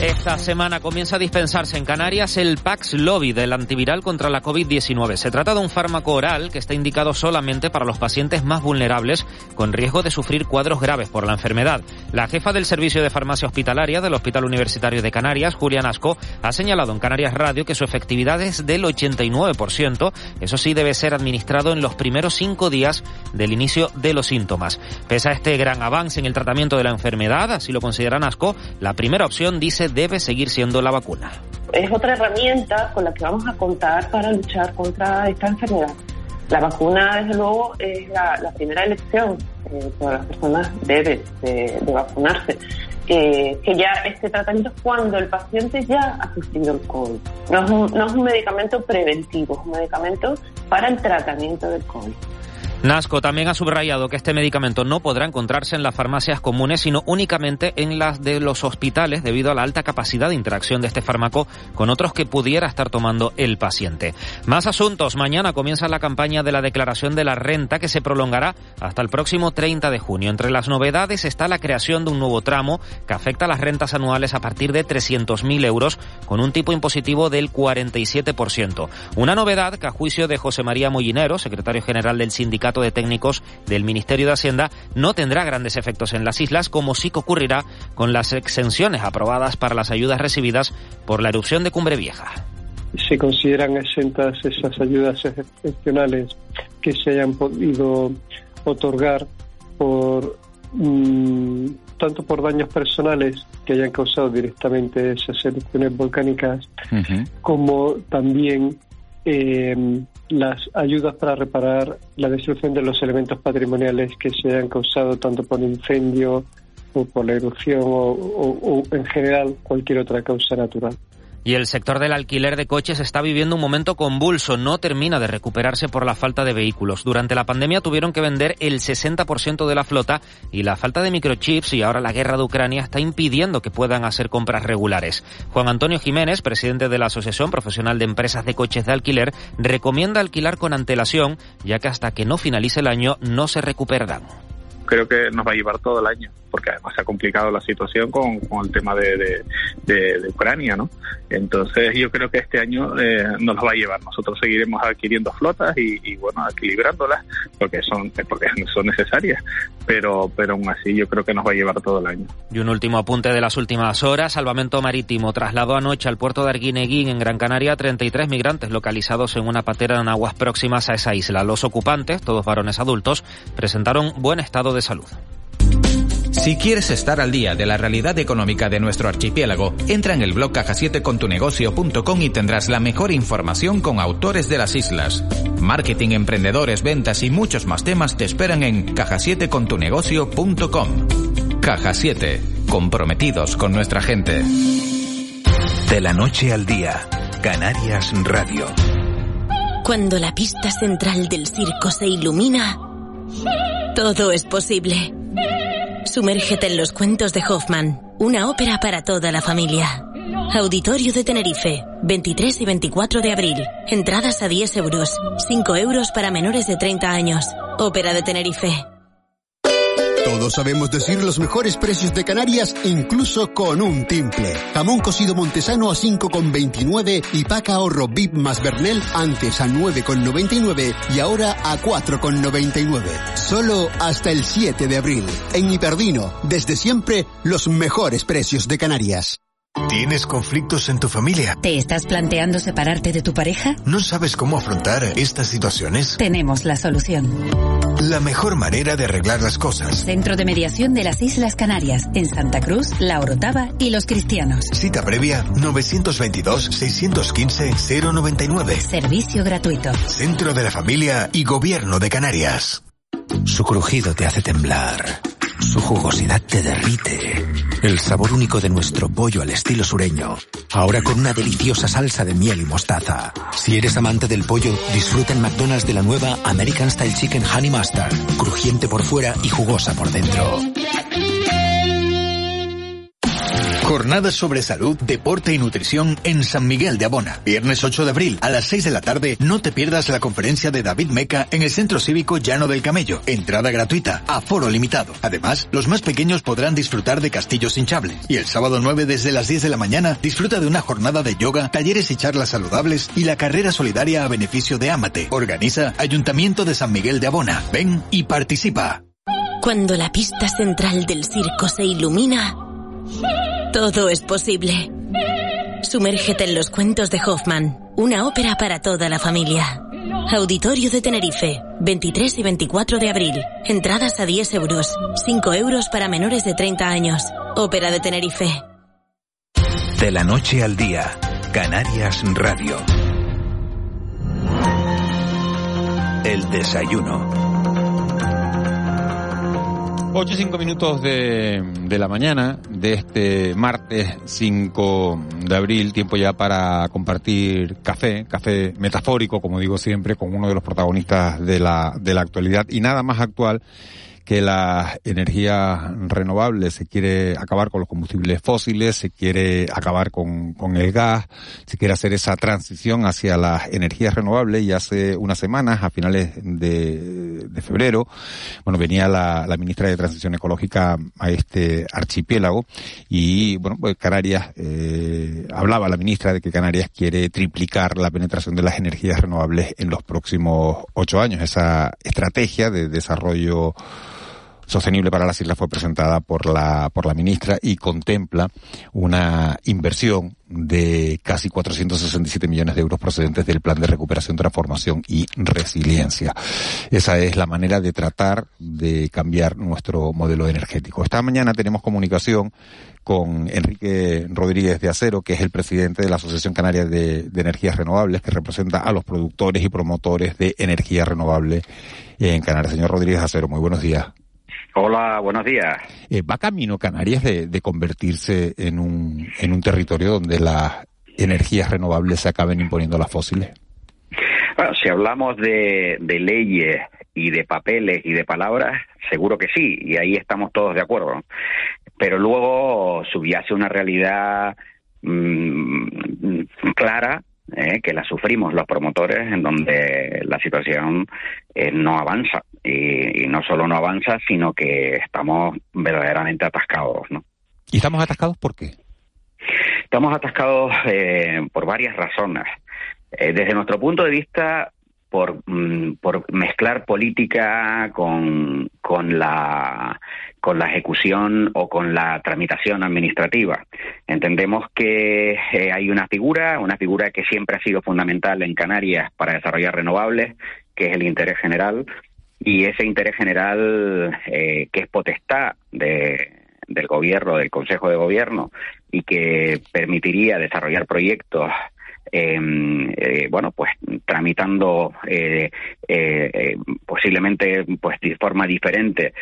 Esta semana comienza a dispensarse en Canarias el Paxlovid, el antiviral contra la COVID-19. Se trata de un fármaco oral que está indicado solamente para los pacientes más vulnerables con riesgo de sufrir cuadros graves por la enfermedad. La jefa del Servicio de Farmacia Hospitalaria del Hospital Universitario de Canarias, Julián Asco, ha señalado en Canarias Radio que su efectividad es del 89%. Eso sí, debe ser administrado en los primeros cinco días del inicio de los síntomas. Pese a este gran avance en el tratamiento de la enfermedad, así lo consideran Asco, la primera opción, dice, debe seguir siendo la vacuna. Es otra herramienta con la que vamos a contar para luchar contra esta enfermedad. La vacuna, desde luego, es la, primera elección. Eh, todas las personas deben de, vacunarse. Eh, que ya este tratamiento es cuando el paciente ya ha sufrido el COVID. No es un medicamento preventivo, es un medicamento para el tratamiento del COVID. Nasco también ha subrayado que este medicamento no podrá encontrarse en las farmacias comunes, sino únicamente en las de los hospitales debido a la alta capacidad de interacción de este fármaco con otros que pudiera estar tomando el paciente. Más asuntos. Mañana comienza la campaña de la declaración de la renta que se prolongará hasta el próximo 30 de junio. Entre las novedades está la creación de un nuevo tramo que afecta a las rentas anuales a partir de 300.000 euros con un tipo impositivo del 47%. Una novedad que a juicio de José María Mollinero, secretario general del sindicato de Técnicos del Ministerio de Hacienda no tendrá grandes efectos en las islas, como sí que ocurrirá con las exenciones aprobadas para las ayudas recibidas por la erupción de Cumbre Vieja. Se consideran exentas esas ayudas excepcionales que se hayan podido otorgar por mm, tanto por daños personales que hayan causado directamente esas erupciones volcánicas, como también eh, las ayudas para reparar la destrucción de los elementos patrimoniales que se han causado tanto por incendio o por la erupción o en general cualquier otra causa natural. Y el sector del alquiler de coches está viviendo un momento convulso, no termina de recuperarse por la falta de vehículos. Durante la pandemia tuvieron que vender el 60% de la flota y la falta de microchips y ahora la guerra de Ucrania está impidiendo que puedan hacer compras regulares. Juan Antonio Jiménez, presidente de la Asociación Profesional de Empresas de Coches de Alquiler, recomienda alquilar con antelación, ya que hasta que no finalice el año no se recuperarán. Creo que nos va a llevar todo el año porque además se ha complicado la situación con, el tema de, de, Ucrania, ¿no? Entonces yo creo que este año eh, nos lo va a llevar. Nosotros seguiremos adquiriendo flotas y, bueno, equilibrándolas porque son porque son necesarias, pero pero aún así yo creo que nos va a llevar todo el año. Y un último apunte de las últimas horas, Salvamento Marítimo trasladó anoche al puerto de Arguineguín en Gran Canaria 33 migrantes localizados en una patera en aguas próximas a esa isla. Los ocupantes, todos varones adultos, presentaron buen estado de salud. Si quieres estar al día de la realidad económica de nuestro archipiélago, entra en el blog caja7contunegocio.com y tendrás la mejor información con autores de las islas. Marketing, emprendedores, ventas y muchos más temas te esperan en caja7contunegocio.com. Caja 7, comprometidos con nuestra gente. De la noche al día, Canarias Radio. Cuando la pista central del circo se ilumina, todo es posible. Sumérgete en los cuentos de Hoffman, una ópera para toda la familia. Auditorio de Tenerife, 23 y 24 de abril. Entradas a 10 euros, 5 euros para menores de 30 años. Ópera de Tenerife. Todos sabemos decir los mejores precios de Canarias, incluso con un timple. Jamón cocido montesano a 5,29 y paca ahorro VIP más Bernel antes a 9,99 y ahora a 4,99. Solo hasta el 7 de abril. En Hiperdino, desde siempre, los mejores precios de Canarias. ¿Tienes conflictos en tu familia? ¿Te estás planteando separarte de tu pareja? ¿No sabes cómo afrontar estas situaciones? Tenemos la solución. La mejor manera de arreglar las cosas. Centro de Mediación de las Islas Canarias, en Santa Cruz, La Orotava y Los Cristianos. Cita previa 922-615-099. Servicio gratuito. Centro de la Familia y Gobierno de Canarias. Su crujido te hace temblar. Su jugosidad te derrite. El sabor único de nuestro pollo al estilo sureño. Ahora con una deliciosa salsa de miel y mostaza. Si eres amante del pollo, disfruta en McDonald's de la nueva American Style Chicken Honey Mustard. Crujiente por fuera y jugosa por dentro. Jornadas sobre salud, deporte y nutrición en San Miguel de Abona. Viernes 8 de abril a las 6 de la tarde, no te pierdas la conferencia de David Meca en el Centro Cívico Llano del Camello. Entrada gratuita, aforo limitado. Además, los más pequeños podrán disfrutar de castillos hinchables. Y el sábado 9 desde las 10 de la mañana, disfruta de una jornada de yoga, talleres y charlas saludables y la carrera solidaria a beneficio de Amate. Organiza Ayuntamiento de San Miguel de Abona. Ven y participa. Cuando la pista central del circo se ilumina, todo es posible. Sumérgete en los cuentos de Hoffman, una ópera para toda la familia. Auditorio de Tenerife, 23 y 24 de abril. Entradas a 10 euros, 5 euros para menores de 30 años. Ópera de Tenerife. De la noche al día, Canarias Radio. El desayuno. 8 y 5 minutos de, de, la mañana de este martes 5 de abril, tiempo ya para compartir café, café metafórico, como digo siempre, con uno de los protagonistas de la, de la actualidad y nada más actual que la energía renovable se quiere acabar con los combustibles fósiles, se quiere acabar con, con el gas, se quiere hacer esa transición hacia las energías renovables y hace unas semanas, a finales de, febrero, bueno, venía la, la, ministra de Transición Ecológica a este archipiélago y, bueno, pues Canarias, eh, hablaba la ministra de que Canarias quiere triplicar la penetración de las energías renovables en los próximos ocho años. Esa estrategia de desarrollo sostenible para las islas fue presentada por la, por la ministra y contempla una inversión de casi 467 millones de euros procedentes del Plan de Recuperación, Transformación y Resiliencia. Esa es la manera de tratar de cambiar nuestro modelo energético. Esta mañana tenemos comunicación con Enrique Rodríguez de Acero, que es el presidente de la Asociación Canaria de, Energías Renovables, que representa a los productores y promotores de energía renovable en Canarias. Señor Rodríguez de Acero, muy buenos días. Hola, buenos días. Eh, ¿Va camino Canarias de, de, convertirse en un, en un territorio donde las energías renovables se acaben imponiendo las fósiles? Bueno, si hablamos de, de leyes y de papeles y de palabras, seguro que sí, y ahí estamos todos de acuerdo. Pero luego subyace una realidad mmm, clara eh, que la sufrimos los promotores, en donde la situación eh, no avanza. Y, y, no solo no avanza, sino que estamos verdaderamente atascados. ¿no? ¿Y estamos atascados por qué? Estamos atascados eh, por varias razones. Eh, desde nuestro punto de vista, por, mm, por mezclar política con, con, la, con la ejecución o con la tramitación administrativa. Entendemos que eh, hay una figura, una figura que siempre ha sido fundamental en Canarias para desarrollar renovables, que es el interés general, y ese interés general eh, que es potestad de, del gobierno, del Consejo de Gobierno, y que permitiría desarrollar proyectos bueno, pues tramitando eh, eh, posiblemente pues de forma diferente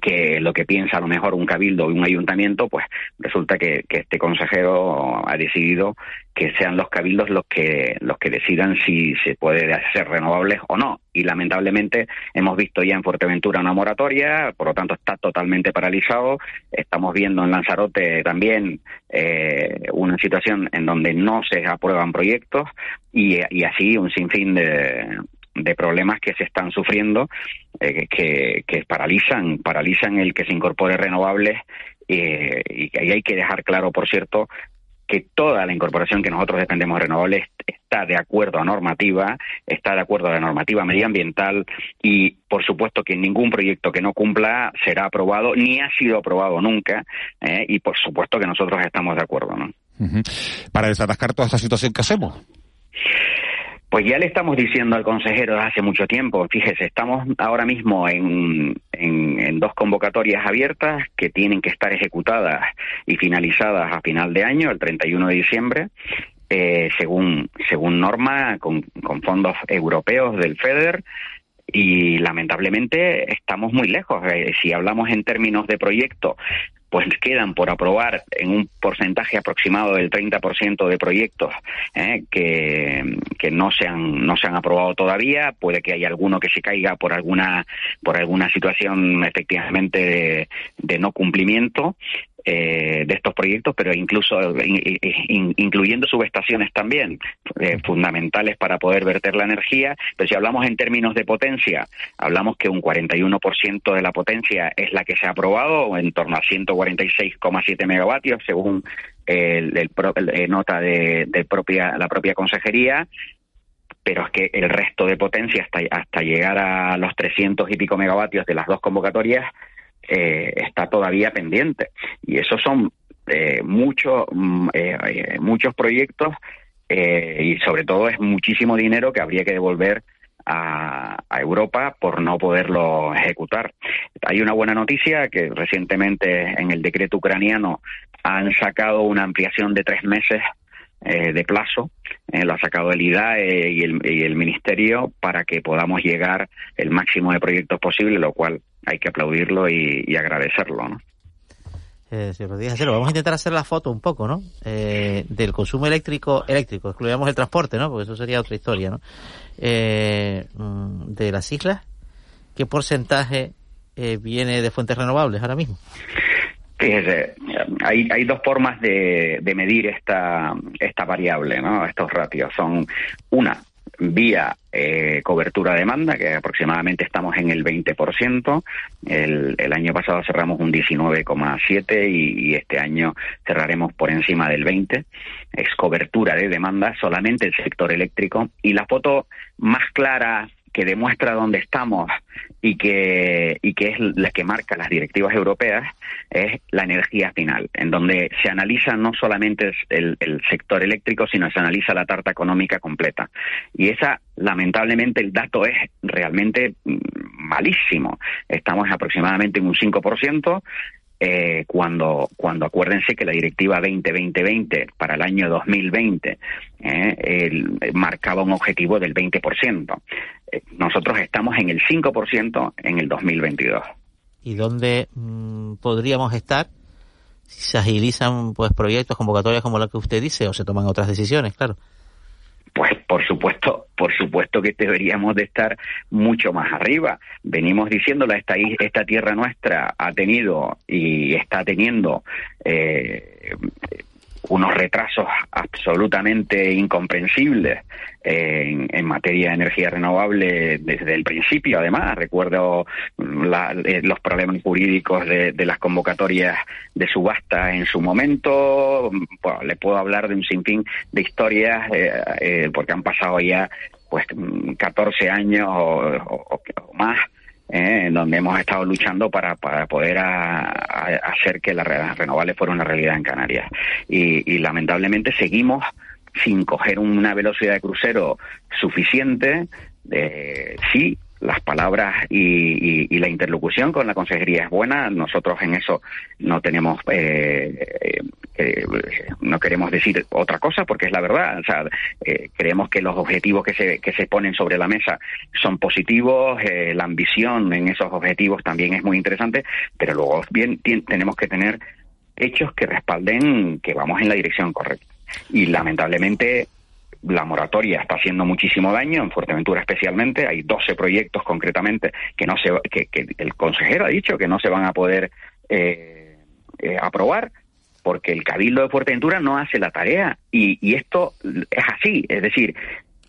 que lo que piensa a lo mejor un cabildo y un ayuntamiento, pues resulta que, que, este consejero ha decidido que sean los cabildos los que los que decidan si se puede hacer renovables o no. Y lamentablemente hemos visto ya en Fuerteventura una moratoria, por lo tanto está totalmente paralizado. Estamos viendo en Lanzarote también eh, una situación en donde no se aprueban proyectos y, y así un sinfín de, de problemas que se están sufriendo eh, que, que, paralizan paralizan el que se incorpore renovables eh, y ahí hay que dejar claro por cierto que toda la incorporación que nosotros dependemos de renovables está de acuerdo a normativa, está de acuerdo a la normativa medioambiental y, por supuesto, que ningún proyecto que no cumpla será aprobado, ni ha sido aprobado nunca, eh, y por supuesto que nosotros estamos de acuerdo. ¿no? Para desatascar toda esta situación, ¿qué hacemos? Pues ya le estamos diciendo al consejero hace mucho tiempo, fíjese, estamos ahora mismo en, dos convocatorias abiertas que tienen que estar ejecutadas y finalizadas a final de año, el 31 de diciembre, eh, según, según norma, con, con fondos europeos del FEDER, y lamentablemente estamos muy lejos. Eh, si hablamos en términos de proyecto, pues quedan por aprobar en un porcentaje aproximado del 30% de proyectos eh, que, que no se han no se han aprobado todavía. Puede que haya alguno que se caiga por alguna por alguna situación efectivamente de, de no cumplimiento eh, de estos proyectos, pero incluso incluyendo subestaciones también, eh, fundamentales para poder verter la energía. Pero si hablamos en términos de potencia, hablamos que un 41% de la potencia es la que se ha aprobado, en torno a 146,7 megavatios, según el, el, nota de, de, propia la propia consejería pero es que el resto de potencia hasta, hasta llegar a los 300 y pico megavatios de las dos convocatorias eh, está todavía pendiente. Y esos son eh, muchos mm, eh, muchos proyectos y sobre todo es muchísimo dinero que habría que devolver a, Europa por no poderlo ejecutar. Hay una buena noticia que recientemente en el decreto ucraniano han sacado una ampliación de tres meses eh, de plazo, eh, lo ha sacado el IDAE y el, y el Ministerio para que podamos llegar el máximo de proyectos posible, lo cual hay que aplaudirlo y, agradecerlo, ¿no? Eh, vamos a intentar hacer la foto un poco, ¿no? Eh, del consumo eléctrico, eléctrico, excluyamos el transporte, ¿no? Porque eso sería otra historia, ¿no? Eh, mm, de las islas, ¿qué porcentaje viene de fuentes renovables ahora mismo? Fíjese, hay, hay dos formas de, de medir esta, esta variable, ¿no? estos ratios. Son una, vía eh, cobertura-demanda, que aproximadamente estamos en el 20%. El, el año pasado cerramos un 19,7% y, y, este año cerraremos por encima del 20%. Es cobertura de demanda solamente el sector eléctrico. Y la foto más clara que demuestra dónde estamos y que, y que es la que marca las directivas europeas es la energía final, en donde se analiza no solamente el, el sector eléctrico, sino se analiza la tarta económica completa. Y esa, lamentablemente, el dato es realmente mm, malísimo. Estamos aproximadamente en un 5%, eh, cuando, cuando acuérdense que la directiva 2020 para el año 2020 eh, marcaba un objetivo del 20%. Eh, nosotros estamos en el 5% en el 2022. ¿Y dónde mm, podríamos estar si se agilizan pues proyectos, convocatorias como la que usted dice o se toman otras decisiones, claro? Pues por supuesto, por supuesto que deberíamos de estar mucho más arriba. Venimos diciéndolo, esta, esta tierra nuestra ha tenido y está teniendo eh, unos retrasos absolutamente incomprensibles en, en, materia de energía renovable desde el principio. Además, recuerdo la, eh, los problemas jurídicos de, de, las convocatorias de subasta en su momento. Bueno, le puedo hablar de un sinfín de historias eh, eh, porque han pasado ya pues 14 años o, o, o más eh, donde hemos estado luchando para, para poder a, hacer que las renovables fuera una realidad en Canarias. Y, y lamentablemente seguimos sin coger una velocidad de crucero suficiente. De, sí, las palabras y, y, la interlocución con la consejería es buena. Nosotros en eso no tenemos, eh, eh, no queremos decir otra cosa porque es la verdad. O sea, eh, creemos que los objetivos que se, que se ponen sobre la mesa son positivos, eh, la ambición en esos objetivos también es muy interesante, pero luego bien tenemos que tener hechos que respalden que vamos en la dirección correcta. Y lamentablemente la moratoria está haciendo muchísimo daño, en Fuerteventura especialmente, hay 12 proyectos concretamente que no se que, que el consejero ha dicho que no se van a poder eh, eh, aprobar porque el Cabildo de Fuerteventura no hace la tarea y, y esto es así, es decir,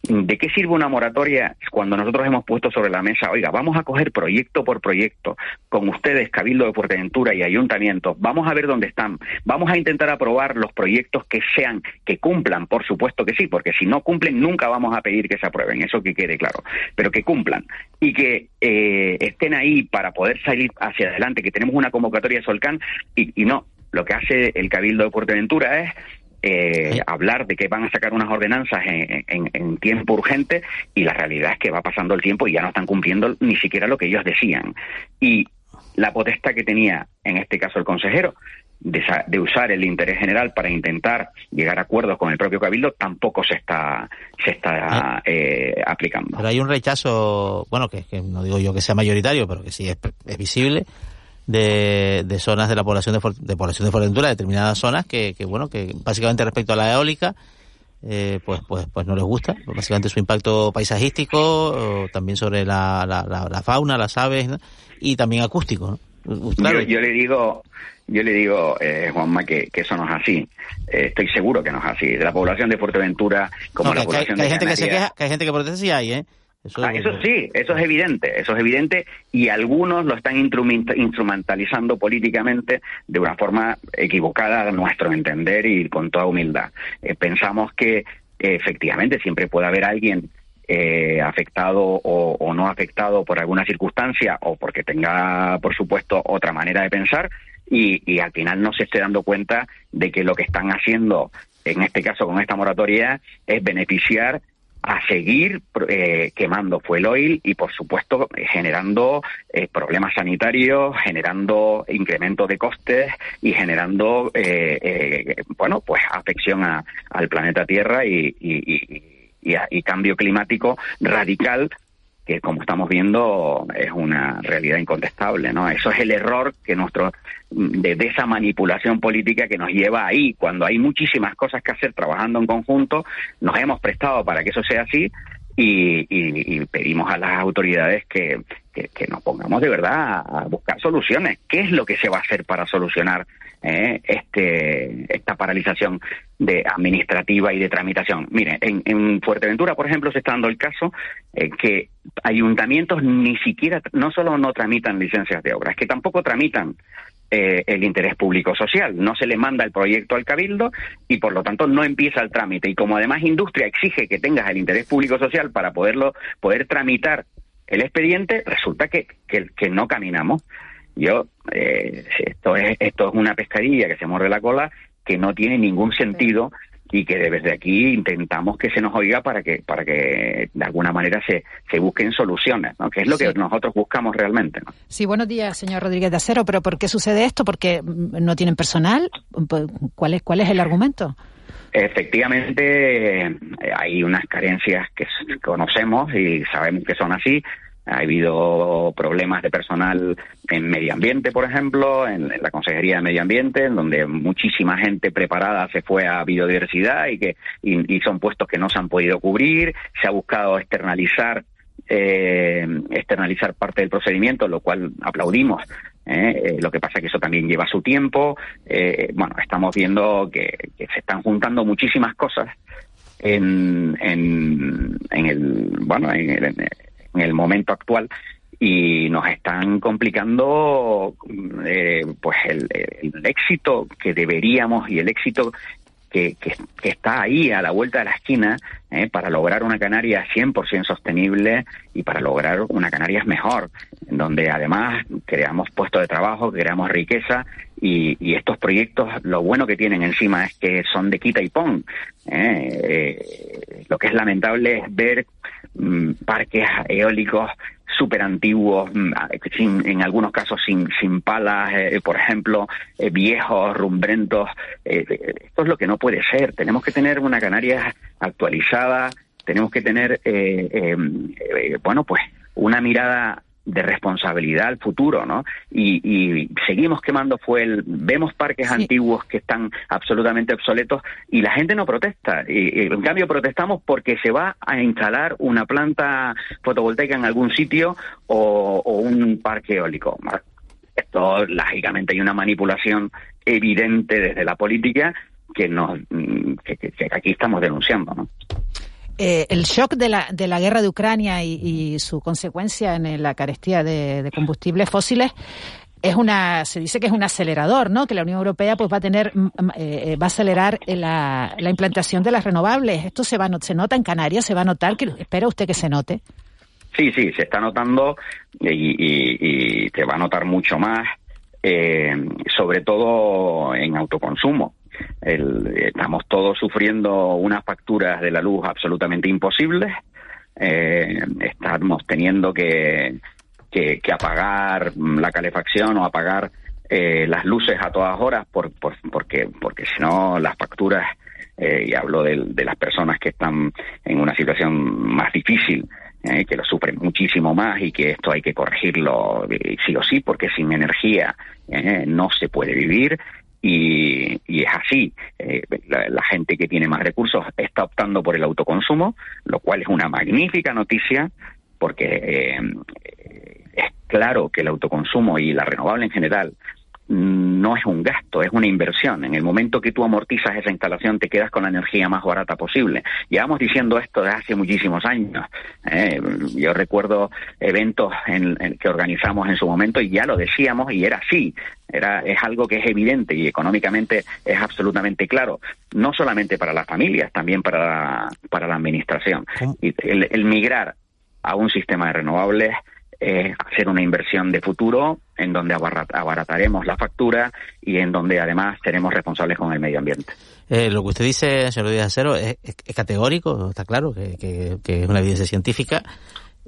¿De qué sirve una moratoria cuando nosotros hemos puesto sobre la mesa, oiga, vamos a coger proyecto por proyecto con ustedes, Cabildo de Fuerteventura y Ayuntamientos, vamos a ver dónde están, vamos a intentar aprobar los proyectos que sean, que cumplan, por supuesto que sí, porque si no cumplen nunca vamos a pedir que se aprueben, eso que quede claro, pero que cumplan y que eh, estén ahí para poder salir hacia adelante, que tenemos una convocatoria de Solcán y, y no, lo que hace el Cabildo de Fuerteventura es eh, hablar de que van a sacar unas ordenanzas en, en, en, tiempo urgente y la realidad es que va pasando el tiempo y ya no están cumpliendo ni siquiera lo que ellos decían. Y la potestad que tenía, en este caso, el consejero, de, de, usar el interés general para intentar llegar a acuerdos con el propio Cabildo tampoco se está se está eh, aplicando. Pero hay un rechazo, bueno, que, que, no digo yo que sea mayoritario, pero que sí es, es visible de, de, zonas de la población de, de población de Fuerteventura, determinadas zonas que, que, bueno, que básicamente respecto a la eólica, eh, pues, pues, pues no les gusta, básicamente su impacto paisajístico, también sobre la, la, la, la, fauna, las aves, ¿no? y también acústico, ¿no? Yo, le digo, yo le digo, eh, Juanma, que, eso no es así. Eh, estoy seguro que no es así. De la población de Fuerteventura, como la población que hay, gente que se queja, que hay gente que protesta, sí hay, ¿eh? Eso, ah, eso, sí, eso es evidente, eso es evidente y algunos lo están instrumentalizando políticamente de una forma equivocada a nuestro entender y con toda humildad. Eh, pensamos que efectivamente siempre puede haber alguien eh, afectado o, no afectado por alguna circunstancia o porque tenga, por supuesto, otra manera de pensar y, al final no se esté dando cuenta de que lo que están haciendo, en este caso con esta moratoria, es beneficiar a seguir eh, quemando fuel oil y, por supuesto, generando eh, problemas sanitarios, generando incremento de costes y generando, bueno, pues afección al planeta Tierra y, y, cambio climático radical que como estamos viendo es una realidad incontestable, ¿no? Eso es el error que nuestro de, esa manipulación política que nos lleva ahí, cuando hay muchísimas cosas que hacer trabajando en conjunto, nos hemos prestado para que eso sea así y, pedimos a las autoridades que, que, nos pongamos de verdad a buscar soluciones. ¿Qué es lo que se va a hacer para solucionar eh, este, esta paralización de administrativa y de tramitación. Mire, en, Fuerteventura, por ejemplo, se está dando el caso eh, que ayuntamientos ni siquiera, no solo no tramitan licencias de obra, es que tampoco tramitan eh, el interés público social. No se le manda el proyecto al cabildo y por lo tanto no empieza el trámite. Y como además industria exige que tengas el interés público social para poderlo poder tramitar el expediente, resulta que, que, que no caminamos. Yo, eh, esto, es, esto es una pescadilla que se muerde la cola, que no tiene ningún sentido y que desde aquí intentamos que se nos oiga para que para que de alguna manera se, se busquen soluciones, ¿no? que es lo que nosotros buscamos realmente. ¿no? Sí, buenos días, señor Rodríguez de Acero, pero ¿por qué sucede esto? ¿Porque no tienen personal? ¿Cuál es, cuál es el argumento? Efectivamente, eh, hay unas carencias que conocemos y sabemos que son así. Ha habido problemas de personal en medio ambiente, por ejemplo, en, la Consejería de Medio Ambiente, en donde muchísima gente preparada se fue a biodiversidad y que y, son puestos que no se han podido cubrir. Se ha buscado externalizar eh, externalizar parte del procedimiento, lo cual aplaudimos. ¿Eh? Eh, lo que pasa es que eso también lleva su tiempo. bueno, estamos viendo que, se están juntando muchísimas cosas en, en, en el bueno en el, en el momento actual y nos están complicando eh, pues el, éxito que deberíamos y el éxito que, que, está ahí a la vuelta de la esquina eh, para lograr una Canarias 100% sostenible y para lograr una Canarias mejor, donde además creamos puestos de trabajo, creamos riqueza y, y, estos proyectos lo bueno que tienen encima es que son de quita y pon. Eh, lo que es lamentable es ver Mm, parques eólicos súper antiguos, mm, en algunos casos sin, sin palas, eh, por ejemplo, eh, viejos, rumbrentos. Eh, esto es lo que no puede ser. Tenemos que tener una Canarias actualizada, tenemos que tener, bueno, pues una mirada de responsabilidad al futuro, ¿no? Y, seguimos quemando fuel, vemos parques antiguos que están absolutamente obsoletos y la gente no protesta. Y, en cambio protestamos porque se va a instalar una planta fotovoltaica en algún sitio o, un parque eólico. Esto, lógicamente, hay una manipulación evidente desde la política que, nos, que, que aquí estamos denunciando, ¿no? Eh, el shock de la, de la guerra de Ucrania y, su consecuencia en la carestía de, combustibles fósiles es una se dice que es un acelerador no que la Unión Europea pues va a tener mm, mm, eh, eh, va a acelerar la, la, implantación de las renovables. Esto se va se nota en Canarias se va a notar que espera usted que se note. Sí sí se está notando y, y, se va a notar mucho más sobre todo en autoconsumo estamos todos sufriendo unas facturas de la luz absolutamente imposibles. Eh, estamos teniendo que, que, apagar la calefacción o apagar eh, las luces a todas horas por, porque, porque si no las facturas, eh, y hablo de, las personas que están en una situación más difícil, que lo sufren muchísimo más y que esto hay que corregirlo sí o sí, porque sin energía no se puede vivir y, es así. Eh, la, gente que tiene más recursos está optando por el autoconsumo, lo cual es una magnífica noticia porque eh, claro que el autoconsumo y la renovable en general no es un gasto, es una inversión. En el momento que tú amortizas esa instalación, te quedas con la energía más barata posible. Llevamos diciendo esto desde hace muchísimos años. ¿eh? yo recuerdo eventos en, que organizamos en su momento y ya lo decíamos y era así. Era, es algo que es evidente y económicamente es absolutamente claro, no solamente para las familias, también para la, para la administración. Y el, el migrar a un sistema de renovables eh, hacer una inversión de futuro en donde abarataremos la factura y en donde además seremos responsables con el medio ambiente. Eh, lo que usted dice, señor Díaz Acero, es, categórico, está claro que, es una evidencia científica.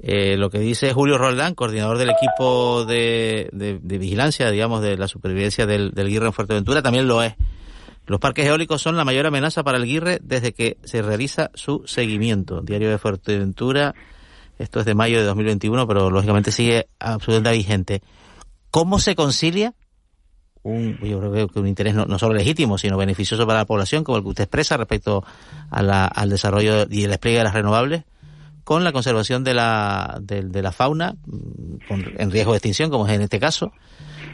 Eh, lo que dice Julio Roldán, coordinador del equipo de, vigilancia, digamos, de la supervivencia del, del Guirre en Fuerteventura, también lo es. Los parques eólicos son la mayor amenaza para el Guirre desde que se realiza su seguimiento. Diario de Fuerteventura, esto es de mayo de 2021, pero lógicamente sigue absolutamente vigente. ¿Cómo se concilia un, yo creo que un interés no, solo legítimo, sino beneficioso para la población, como el que usted expresa respecto al desarrollo y el despliegue de las renovables, con la conservación de la, de, la fauna en riesgo de extinción, como es en este caso?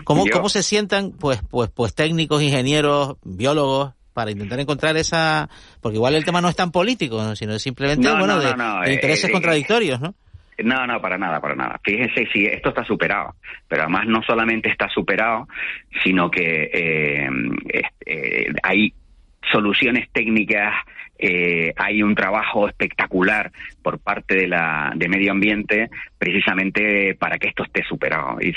¿Cómo, ¿Cómo se sientan pues, pues, pues técnicos, ingenieros, biólogos, para intentar encontrar esa porque igual el tema no es tan político sino simplemente bueno de, eh, intereses eh, contradictorios no no, no, para nada, para nada. Fíjense si esto está superado, pero además no solamente está superado, sino que eh, hay soluciones técnicas eh, hay un trabajo espectacular por parte de la de medio ambiente precisamente para que esto esté superado. Y,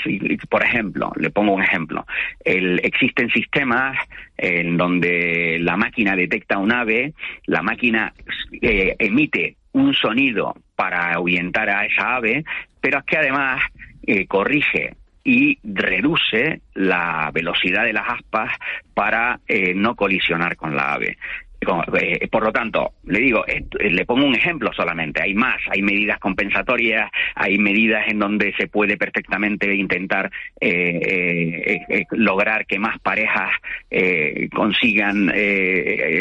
por ejemplo, le pongo un ejemplo, el, existen sistemas en donde la máquina detecta un ave, la máquina eh, emite un sonido para ahuyentar a esa ave, pero es que además eh, corrige y reduce la velocidad de las aspas para eh, no colisionar con la ave. Eh, por lo tanto, le digo, eh, le pongo un ejemplo solamente. Hay más, hay medidas compensatorias, hay medidas en donde se puede perfectamente intentar eh, lograr que más parejas consigan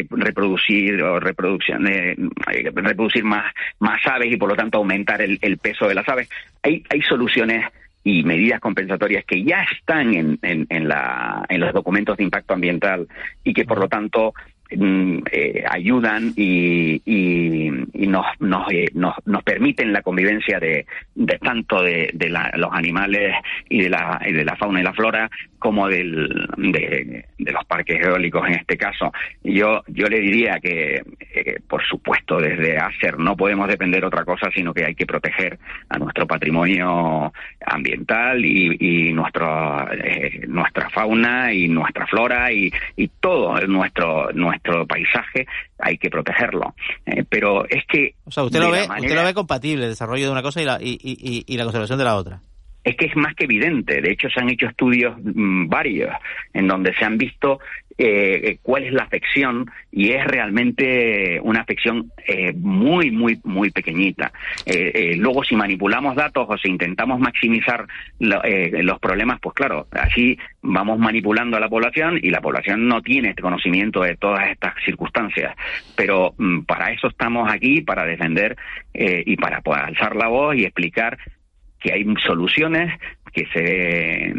reproducir o reproducción, reproducir más, más aves y por lo tanto aumentar el, peso de las aves. Hay, hay soluciones y medidas compensatorias que ya están en, en, en, la, en los documentos de impacto ambiental y que por lo tanto eh, ayudan y, y, nos, nos, eh, nos, nos, permiten la convivencia de, de tanto de, de los animales y de, la, y de la fauna y la flora como del, de, los parques eólicos en este caso. Yo, yo le diría que, eh, por supuesto, desde ACER no podemos depender de otra cosa, sino que hay que proteger a nuestro patrimonio ambiental y, y nuestro, nuestra fauna y nuestra flora y, y todo nuestro, nuestro nuestro paisaje hay que protegerlo. Eh, pero es que... O sea, usted lo, ve, usted lo ve compatible, el desarrollo de una cosa y la, y, y, y la conservación de la otra es que es más que evidente. De hecho, se han hecho estudios mm, varios en donde se han visto eh, cuál es la afección y es realmente una afección eh, muy, muy, muy pequeñita. Eh, luego, si manipulamos datos o si intentamos maximizar los problemas, pues claro, así vamos manipulando a la población y la población no tiene este conocimiento de todas estas circunstancias. Pero mm, para eso estamos aquí, para defender y para alzar la voz y explicar que hay soluciones que se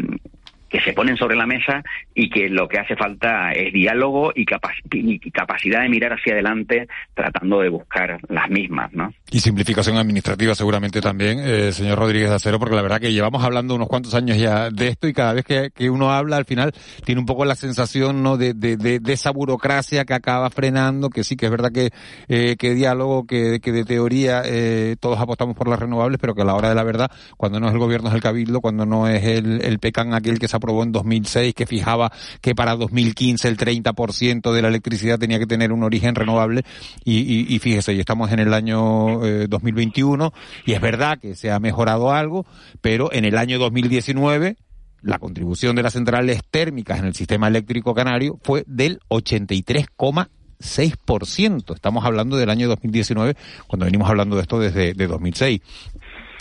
que se ponen sobre la mesa y que lo que hace falta es diálogo y, capacidad de mirar hacia adelante tratando de buscar las mismas, ¿no? Y simplificación administrativa seguramente también, eh, señor Rodríguez de Acero, porque la verdad que llevamos hablando unos cuantos años ya de esto y cada vez que, uno habla al final tiene un poco la sensación no de, de, de, esa burocracia que acaba frenando, que sí que es verdad que, eh, que diálogo, que, que de teoría eh, todos apostamos por las renovables, pero que a la hora de la verdad, cuando no es el gobierno es el cabildo, cuando no es el, el PECAN aquel que se aprobó en 2006 que fijaba que para 2015 el 30% de la electricidad tenía que tener un origen renovable y, y, fíjese, y estamos en el año 2021 eh, y es verdad que se ha mejorado algo, pero en el año 2019 la contribución de las centrales térmicas en el sistema eléctrico canario fue del 83,6%. Estamos hablando del año 2019, cuando venimos hablando de esto desde de 2006.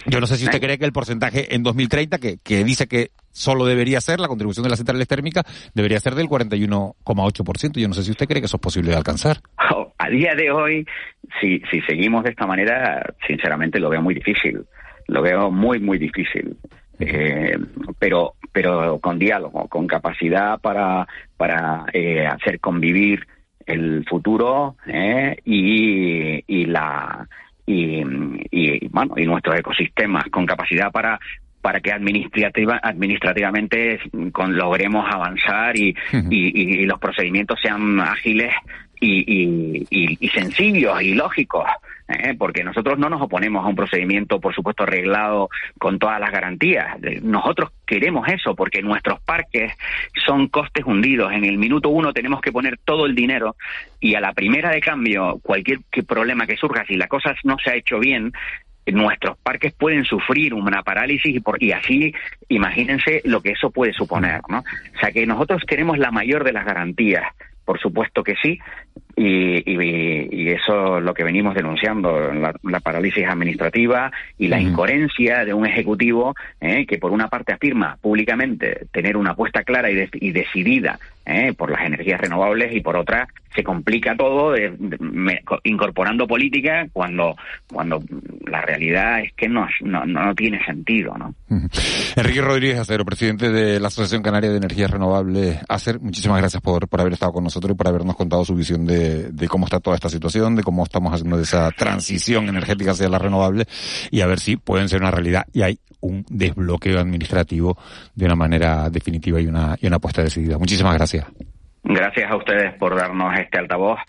Yo no sé si usted cree que el porcentaje en 2030, que, que dice que solo debería ser, la contribución de las centrales térmicas, debería ser del 41,8%. Yo no sé si usted cree que eso es posible de alcanzar. Oh, a día de hoy, si, si seguimos de esta manera, sinceramente lo veo muy difícil. Lo veo muy, muy difícil. eh, pero pero con diálogo, con capacidad para para eh, hacer convivir el futuro eh, y, y la y, y, bueno y nuestros ecosistemas con capacidad para para que administrativa, administrativamente con, logremos avanzar y, y, y, los procedimientos sean ágiles y, y sencillos y lógicos. ¿eh? porque nosotros no nos oponemos a un procedimiento, por supuesto, arreglado con todas las garantías. Nosotros queremos eso porque nuestros parques son costes hundidos. En el minuto uno tenemos que poner todo el dinero y a la primera de cambio, cualquier problema que surja, si la cosa no se ha hecho bien, nuestros parques pueden sufrir una parálisis y, por, y así imagínense lo que eso puede suponer, ¿no? O sea que nosotros queremos la mayor de las garantías, por supuesto que sí, y, y, eso es lo que venimos denunciando, la, parálisis administrativa y la incoherencia de un ejecutivo eh, que por una parte afirma públicamente tener una apuesta clara y, y decidida eh, por las energías renovables y por otra se complica todo incorporando política cuando cuando la realidad es que no, no, no tiene sentido. ¿no? Enrique Rodríguez Acero, presidente de la Asociación Canaria de Energías Renovables, Acer, muchísimas gracias por, por haber estado con nosotros y por habernos contado su visión de, de cómo está toda esta situación, de cómo estamos haciendo esa transición energética hacia las renovables y a ver si pueden ser una realidad y hay un desbloqueo administrativo de una manera definitiva y una, y una apuesta decidida. Muchísimas gracias. Gracias a ustedes por darnos este altavoz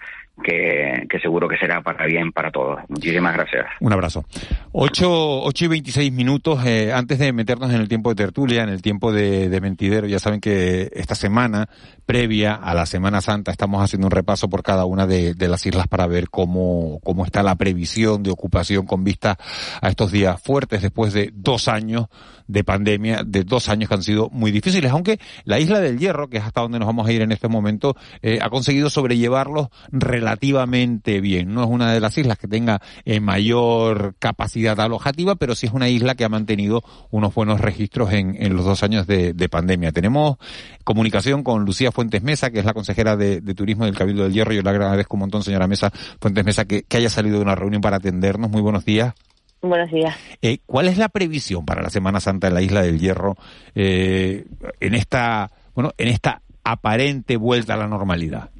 que, seguro que será para bien para todos. Muchísimas gracias. Un abrazo. 8, y 26 minutos. Eh, antes de meternos en el tiempo de tertulia, en el tiempo de, de, mentidero, ya saben que esta semana, previa a la Semana Santa, estamos haciendo un repaso por cada una de, de las islas para ver cómo, cómo está la previsión de ocupación con vista a estos días fuertes después de dos años de pandemia, de dos años que han sido muy difíciles, aunque la isla del Hierro, que es hasta donde nos vamos a ir en este momento, eh, ha conseguido sobrellevarlos relativamente bien. No es una de las islas que tenga eh, mayor capacidad alojativa, pero sí es una isla que ha mantenido unos buenos registros en, en los dos años de, de, pandemia. Tenemos comunicación con Lucía Fuentes Mesa, que es la consejera de, de Turismo del Cabildo del Hierro. Yo le agradezco un montón, señora Mesa, Fuentes Mesa, que, que haya salido de una reunión para atendernos. Muy buenos días. Buenos días. Eh, ¿Cuál es la previsión para la Semana Santa en la Isla del Hierro eh, en esta, bueno, en esta aparente vuelta a la normalidad?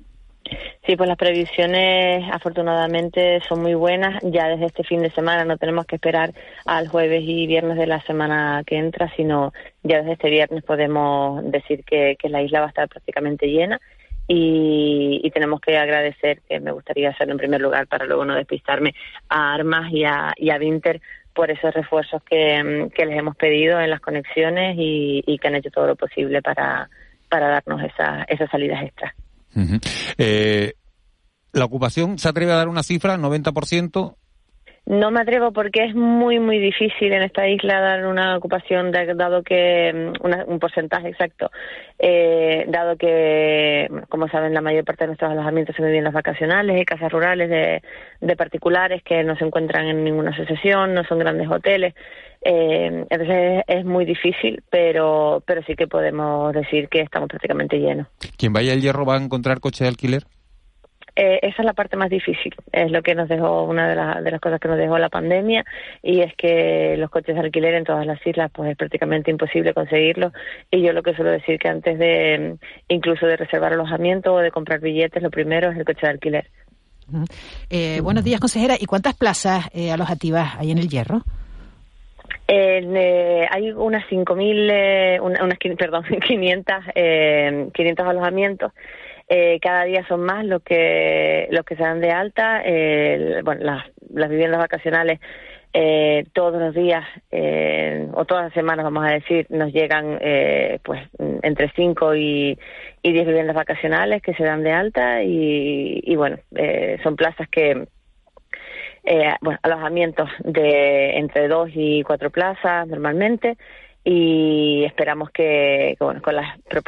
Sí, pues las previsiones afortunadamente son muy buenas. Ya desde este fin de semana no tenemos que esperar al jueves y viernes de la semana que entra, sino ya desde este viernes podemos decir que, la isla va a estar prácticamente llena y, tenemos que agradecer, que me gustaría hacerlo en primer lugar para luego no despistarme, a Armas y a, y Vinter por esos refuerzos que, les hemos pedido en las conexiones y, que han hecho todo lo posible para, darnos esa, esas salidas extras. Eh, ¿La ocupación se atreve a dar una cifra, 90%? No me atrevo porque es muy, muy difícil en esta isla dar una ocupación, dado que mm, un porcentaje exacto, eh, dado que, como saben, la mayor parte de nuestros alojamientos son viviendas vacacionales y casas rurales de, particulares que no se encuentran en ninguna asociación, no son grandes hoteles. Eh, entonces es muy difícil, pero, pero sí que podemos decir que estamos prácticamente llenos. ¿Quien vaya al hierro va a encontrar coche de alquiler? Eh, esa es la parte más difícil, es lo que nos dejó, una de, de, las cosas que nos dejó la pandemia, y es que los coches de alquiler en todas las islas, pues es prácticamente imposible conseguirlos, y yo lo que suelo decir que antes de, incluso de reservar alojamiento o de comprar billetes, lo primero es el coche de alquiler. Eh, buenos días, consejera, ¿y cuántas plazas eh, alojativas hay en el Hierro? Eh, hay unas 5.000, eh, unas, perdón, 500, eh, 500 alojamientos eh, cada día son más los que los que se dan de alta. Eh, bueno, las, las viviendas vacacionales eh, todos los días eh, o todas las semanas, vamos a decir, nos llegan eh, pues entre 5 y, y 10 viviendas vacacionales que se dan de alta y, y bueno, eh, son plazas que eh, bueno, alojamientos de entre dos y cuatro plazas normalmente y esperamos que con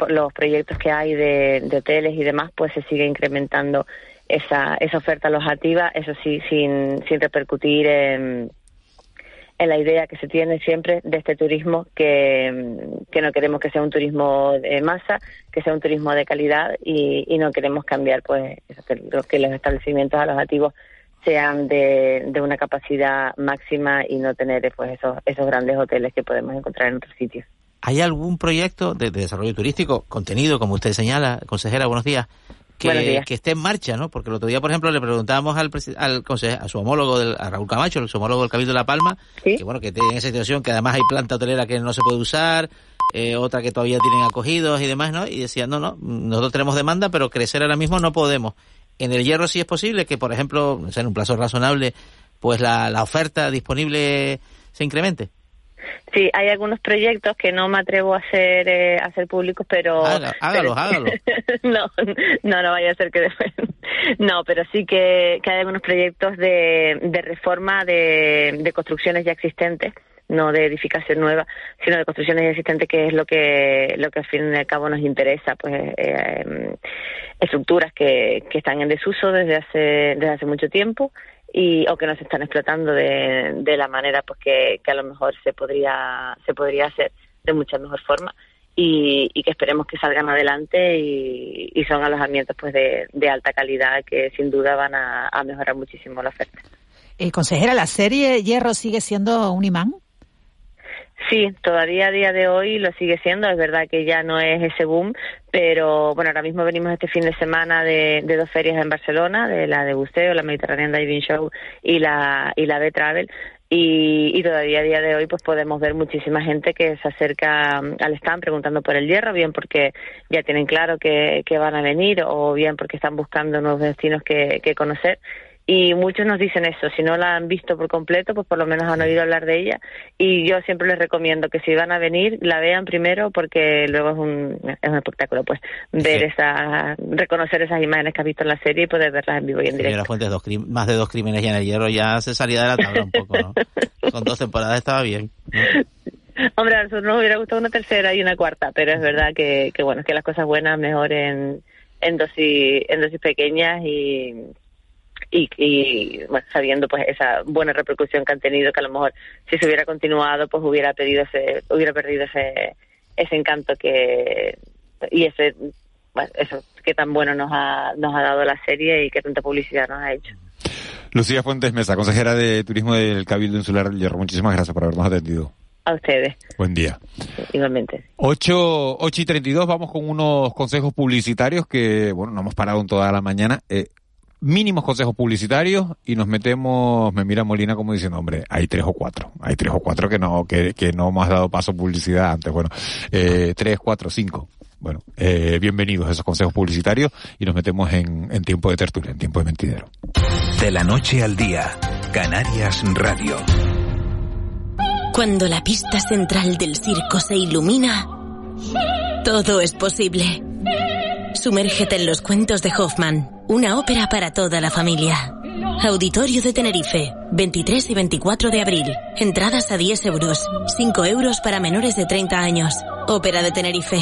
los proyectos que hay de, hoteles y demás pues se siga incrementando esa, esa oferta alojativa, eso sí, sin, sin repercutir en, la idea que se tiene siempre de este turismo que, que no queremos que sea un turismo de masa, que sea un turismo de calidad y, y no queremos cambiar pues que los establecimientos alojativos sean de, de una capacidad máxima y no tener pues esos, esos grandes hoteles que podemos encontrar en otros sitios. ¿Hay algún proyecto de, desarrollo turístico, contenido, como usted señala, consejera, buenos días, que, que, esté en marcha, ¿no? Porque el otro día, por ejemplo, le preguntábamos al, al a su homólogo, del, a Raúl Camacho, el su homólogo del Cabildo de La Palma, que bueno, que tiene esa situación que además hay planta hotelera que no se puede usar, eh, otra que todavía tienen acogidos y demás, ¿no? Y decían, no, no, nosotros tenemos demanda, pero crecer ahora mismo no podemos. En el hierro sí es posible que, por ejemplo, en un plazo razonable, pues la, la oferta disponible se incremente. Sí, hay algunos proyectos que no me atrevo a hacer, eh, a hacer públicos, pero... hágalo, hágalo. no, no, no vaya a ser que después... no, pero sí que, que hay algunos proyectos de, de reforma de, de construcciones ya existentes no de edificación nueva, sino de construcciones existentes, que es lo que, lo que al fin y al cabo nos interesa, pues eh, em, estructuras que, que están en desuso desde hace, desde hace mucho tiempo y o que no se están explotando de, de la manera pues que, que, a lo mejor se podría se podría hacer de mucha mejor forma y, y que esperemos que salgan adelante y, son alojamientos pues de, de, alta calidad que sin duda van a, a mejorar muchísimo la oferta. Eh, consejera, ¿la serie Hierro sigue siendo un imán? Sí, todavía a día de hoy lo sigue siendo. Es verdad que ya no es ese boom, pero bueno, ahora mismo venimos este fin de semana de, de dos ferias en Barcelona, de la de buceo, la Mediterranean Diving Show y la y la de Travel. Y, y, todavía a día de hoy pues podemos ver muchísima gente que se acerca al stand preguntando por el hierro, bien porque ya tienen claro que, que van a venir o bien porque están buscando nuevos destinos que, que conocer y muchos nos dicen eso, si no la han visto por completo, pues por lo menos han oído hablar de ella y yo siempre les recomiendo que si van a venir la vean primero porque luego es un, es un espectáculo, pues ver esa, reconocer esas imágenes que has visto en la serie y poder verlas en vivo y en directo. Fuentes, dos más de dos crímenes ya en el hierro ya se salía de la tabla un poco, ¿no? Con dos temporadas estaba bien. Hombre, a nosotros nos hubiera gustado una tercera y una cuarta, pero es verdad que, que bueno, que las cosas buenas mejoren en dosis, en dosis pequeñas y y, y bueno, sabiendo pues esa buena repercusión que han tenido que a lo mejor si se hubiera continuado pues hubiera pedido ese hubiera perdido ese ese encanto que y ese bueno, eso que tan bueno nos ha nos ha dado la serie y que tanta publicidad nos ha hecho. Lucía Fuentes Mesa, consejera de Turismo del Cabildo Insular del Hierro. Muchísimas gracias por habernos atendido. A ustedes. Buen día. Igualmente. 8, 8 y 32, vamos con unos consejos publicitarios que, bueno, no hemos parado en toda la mañana. Eh, mínimos consejos publicitarios y nos metemos, me mira Molina como diciendo, hombre, hay tres o cuatro, hay tres o cuatro que no, que, que no hemos dado paso publicidad antes. Bueno, eh, tres, cuatro, cinco. Bueno, eh, bienvenidos a esos consejos publicitarios y nos metemos en, en tiempo de tertulia, en tiempo de mentidero. De la noche al día, Canarias Radio. Cuando la pista central del circo se ilumina, todo es posible. Sumérgete en los cuentos de Hoffman, una ópera para toda la familia. Auditorio de Tenerife, 23 y 24 de abril. Entradas a 10 euros, 5 euros para menores de 30 años. Ópera de Tenerife.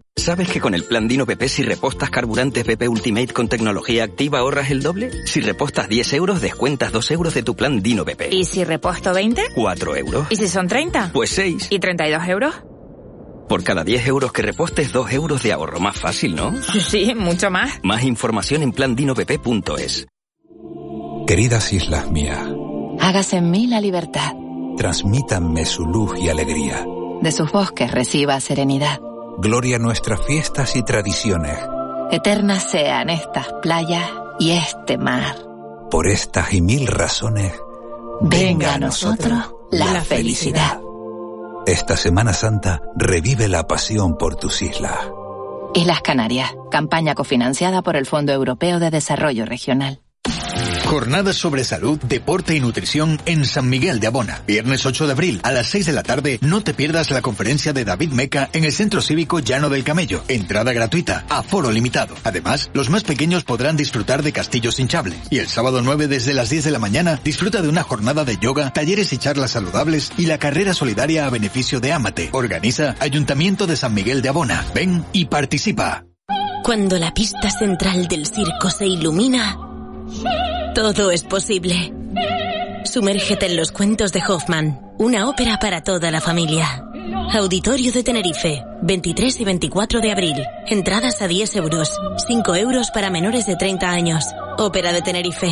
¿Sabes que con el plan Dino BP si repostas carburantes BP Ultimate con tecnología activa ahorras el doble? Si repostas 10 euros descuentas 2 euros de tu plan Dino BP. ¿Y si reposto 20? 4 euros. ¿Y si son 30? Pues 6. ¿Y 32 euros? Por cada 10 euros que repostes, 2 euros de ahorro. Más fácil, ¿no? Sí, mucho más. Más información en plandinopp.es. Queridas islas mías. Hágase en mí la libertad. Transmítanme su luz y alegría. De sus bosques reciba serenidad Gloria a nuestras fiestas y tradiciones. Eternas sean estas playas y este mar. Por estas y mil razones, venga a nosotros la felicidad. Esta Semana Santa revive la pasión por tus islas. Islas Canarias, campaña cofinanciada por el Fondo Europeo de Desarrollo Regional. Jornadas sobre salud, deporte y nutrición en San Miguel de Abona. Viernes 8 de abril a las 6 de la tarde, no te pierdas la conferencia de David Meca en el Centro Cívico Llano del Camello. Entrada gratuita, aforo limitado. Además, los más pequeños podrán disfrutar de castillos hinchables. Y el sábado 9 desde las 10 de la mañana, disfruta de una jornada de yoga, talleres y charlas saludables y la carrera solidaria a beneficio de Amate. Organiza Ayuntamiento de San Miguel de Abona. Ven y participa. Cuando la pista central del circo se ilumina, todo es posible. Sumérgete en los cuentos de Hoffman, una ópera para toda la familia. Auditorio de Tenerife, 23 y 24 de abril. Entradas a 10 euros, 5 euros para menores de 30 años. Ópera de Tenerife.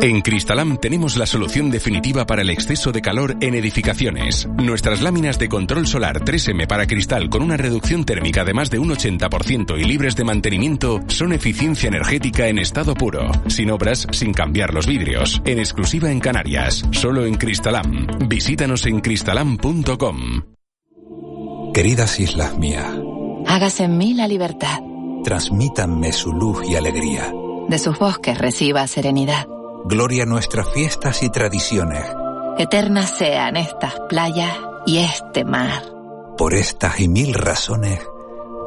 En Cristalam tenemos la solución definitiva para el exceso de calor en edificaciones. Nuestras láminas de control solar 3M para cristal con una reducción térmica de más de un 80% y libres de mantenimiento son eficiencia energética en estado puro, sin obras, sin cambiar los vidrios, en exclusiva en Canarias, solo en Cristalam. Visítanos en cristalam.com. Queridas islas mías, Hágase en mí la libertad. transmítanme su luz y alegría. De sus bosques reciba serenidad. Gloria a nuestras fiestas y tradiciones. Eternas sean estas playas y este mar. Por estas y mil razones,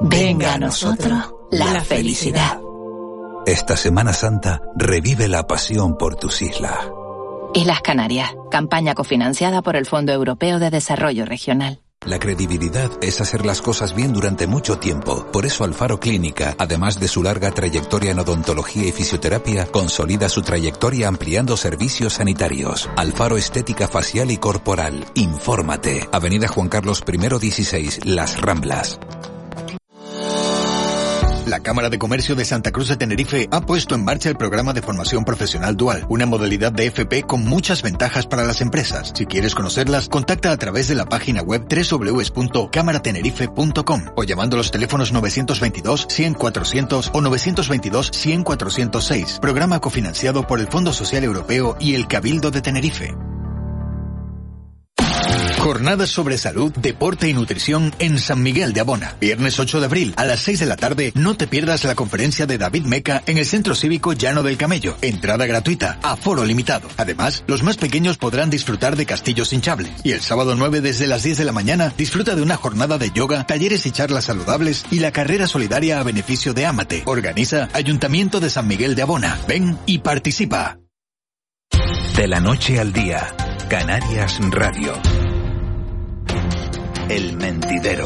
Venga a nosotros la felicidad. esta Semana Santa revive la pasión por tus islas. Islas Canarias, campaña cofinanciada por el Fondo Europeo de Desarrollo Regional. La credibilidad es hacer las cosas bien durante mucho tiempo. Por eso Alfaro Clínica, además de su larga trayectoria en odontología y fisioterapia, consolida su trayectoria ampliando servicios sanitarios. Alfaro Estética Facial y Corporal. Infórmate. Avenida Juan Carlos I 16, Las Ramblas. La Cámara de Comercio de Santa Cruz de Tenerife ha puesto en marcha el programa de formación profesional dual, una modalidad de FP con muchas ventajas para las empresas. Si quieres conocerlas, contacta a través de la página web www.cámaratenerife.com o llamando a los teléfonos 922-100-400 o 922-100-406. Programa cofinanciado por el Fondo Social Europeo y el Cabildo de Tenerife. Jornadas sobre salud, deporte y nutrición en San Miguel de Abona. Viernes 8 de abril a las 6 de la tarde, no te pierdas la conferencia de David Meca en el Centro Cívico Llano del Camello. Entrada gratuita, aforo limitado. Además, los más pequeños podrán disfrutar de castillos hinchables. Y el sábado 9 desde las 10 de la mañana, disfruta de una jornada de yoga, talleres y charlas saludables y la carrera solidaria a beneficio de Amate. Organiza Ayuntamiento de San Miguel de Abona. Ven y participa. De la noche al día, Canarias Radio. El mentidero.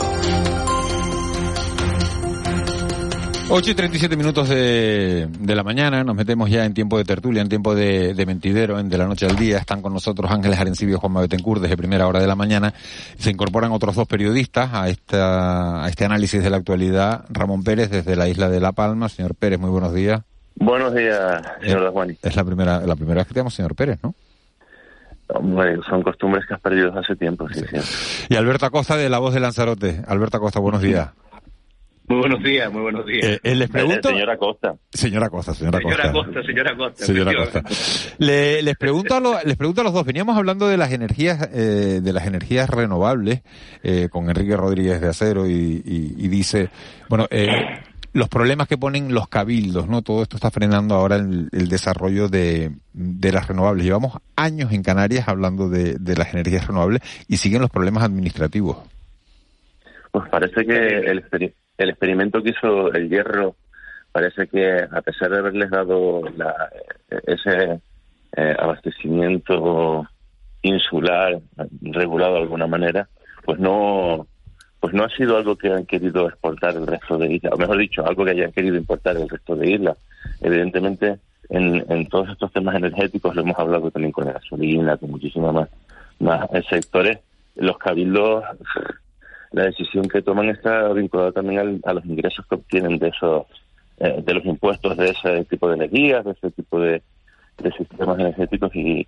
8 y 37 minutos de, de la mañana, nos metemos ya en tiempo de tertulia, en tiempo de, de mentidero, en de la noche al día. Están con nosotros Ángeles Arencibio y Juan Betancourt desde primera hora de la mañana. Se incorporan otros dos periodistas a, esta, a este análisis de la actualidad. Ramón Pérez desde la isla de La Palma. Señor Pérez, muy buenos días. Buenos días, señor Juan. Es la primera, la primera vez que tenemos señor Pérez, ¿no? Bueno, son costumbres que has perdido hace tiempo, sí, sí. Y Alberto Acosta de La Voz de Lanzarote. Alberto Acosta, buenos días. Muy buenos días, muy buenos días. Eh, eh, les pregunto... Señora Costa. Señora Costa, señora, Señora Costa. Costa, señora Costa. Señora Costa. Le- les pregunto a los, les pregunto a los dos. Veníamos hablando de las energías, eh, de las energías renovables eh, con Enrique Rodríguez de Acero y, y- y dice, bueno, eh, los problemas que ponen los cabildos, ¿no? Todo esto está frenando ahora el, el desarrollo de, las renovables. Llevamos años en Canarias hablando de, de las energías renovables y siguen los problemas administrativos. Pues parece que el experimento que hizo el hierro, parece que a pesar de haberles dado la- ese eh, abastecimiento insular regulado de alguna manera, pues no pues no ha sido algo que han querido exportar el resto de islas, o mejor dicho, algo que hayan querido importar el resto de islas. Evidentemente, en, todos estos temas energéticos, lo hemos hablado también con la gasolina, con muchísimas más, más eh, sectores, los cabildos, la decisión que toman está vinculada también al- a los ingresos que obtienen de esos, eh, de los impuestos de ese tipo de energías, de ese tipo de, de sistemas energéticos y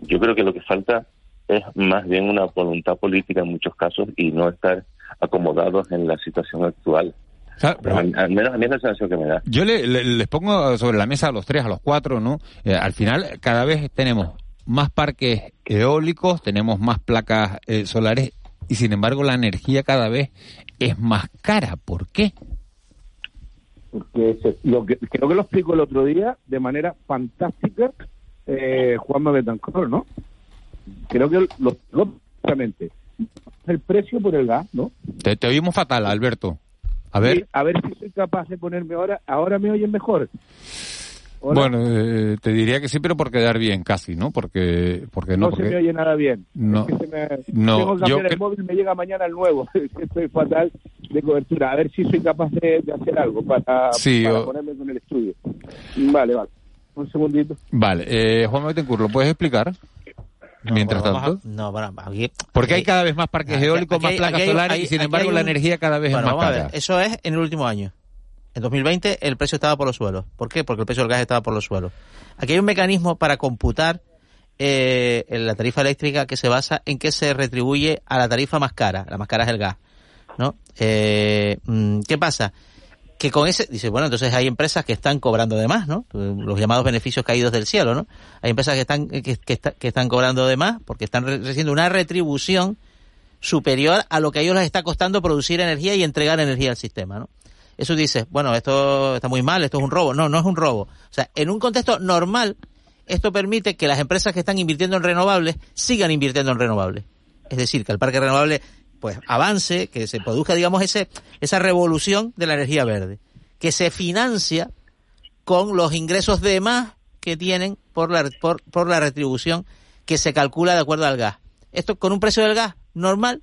yo creo que lo que falta es más bien una voluntad política en muchos casos y no estar acomodados en la situación actual. al, al menos a mí es la sensación que me da. Yo le- le- les pongo sobre la mesa a los tres, a los cuatro, ¿no? Eh, al final, cada vez tenemos más parques eólicos, tenemos más placas eh, solares y, sin embargo, la energía cada vez es más cara. ¿Por qué? porque se- lo que, creo que lo explicó el otro día de manera fantástica eh, Juanma Betancor, ¿no? Creo que lo perfectamente. El precio por el gas, ¿no? Te, te oímos fatal, Alberto. A ver. Sí, a ver si soy capaz de ponerme ahora. Ahora me oyen mejor. Hola. Bueno, eh, te diría que sí, pero por quedar bien, casi, ¿no? Porque, porque no, no se me oye nada bien. No. Es que se me- No, Tengo que cambiar yo el móvil, me llega mañana el nuevo. Estoy fatal de cobertura. A ver si soy capaz de, de hacer algo para, Sí, para o- ponerme con el estudio. Vale, vale. Un segundito. Vale, eh, Juan Betancourt, ¿lo puedes explicar? Mientras bueno, tanto. a- no, bueno, aquí- Porque hay cada vez más parques Aquí- eólicos, aquí más placas solares hay- y, sin embargo, la energía cada vez Bueno, es más vamos a cara. ver, Eso es en el último año. En 2020 el precio estaba por los suelos. ¿Por qué? Porque el precio del gas estaba por los suelos. Aquí hay un mecanismo para computar eh, la tarifa eléctrica que se basa en que se retribuye a la tarifa más cara. La más cara es el gas. ¿no? Eh, mm, ¿Qué pasa? Que con ese, dice, bueno, entonces hay empresas que están cobrando de más, ¿no? Los llamados beneficios caídos del cielo, ¿no? Hay empresas que están, que, que que están cobrando de más porque están re- recibiendo una retribución superior a lo que a ellos les está costando producir energía y entregar energía al sistema, ¿no? Eso dice, bueno, esto está muy mal, esto es un robo. No, no es un robo. O sea, en un contexto normal, esto permite que las empresas que están invirtiendo en renovables sigan invirtiendo en renovables. Es decir, que el parque renovable pues avance, que se produzca, digamos, ese, esa revolución de la energía verde, que se financia con los ingresos de más que tienen por la, por, por la retribución que se calcula de acuerdo al gas. Esto con un precio del gas normal,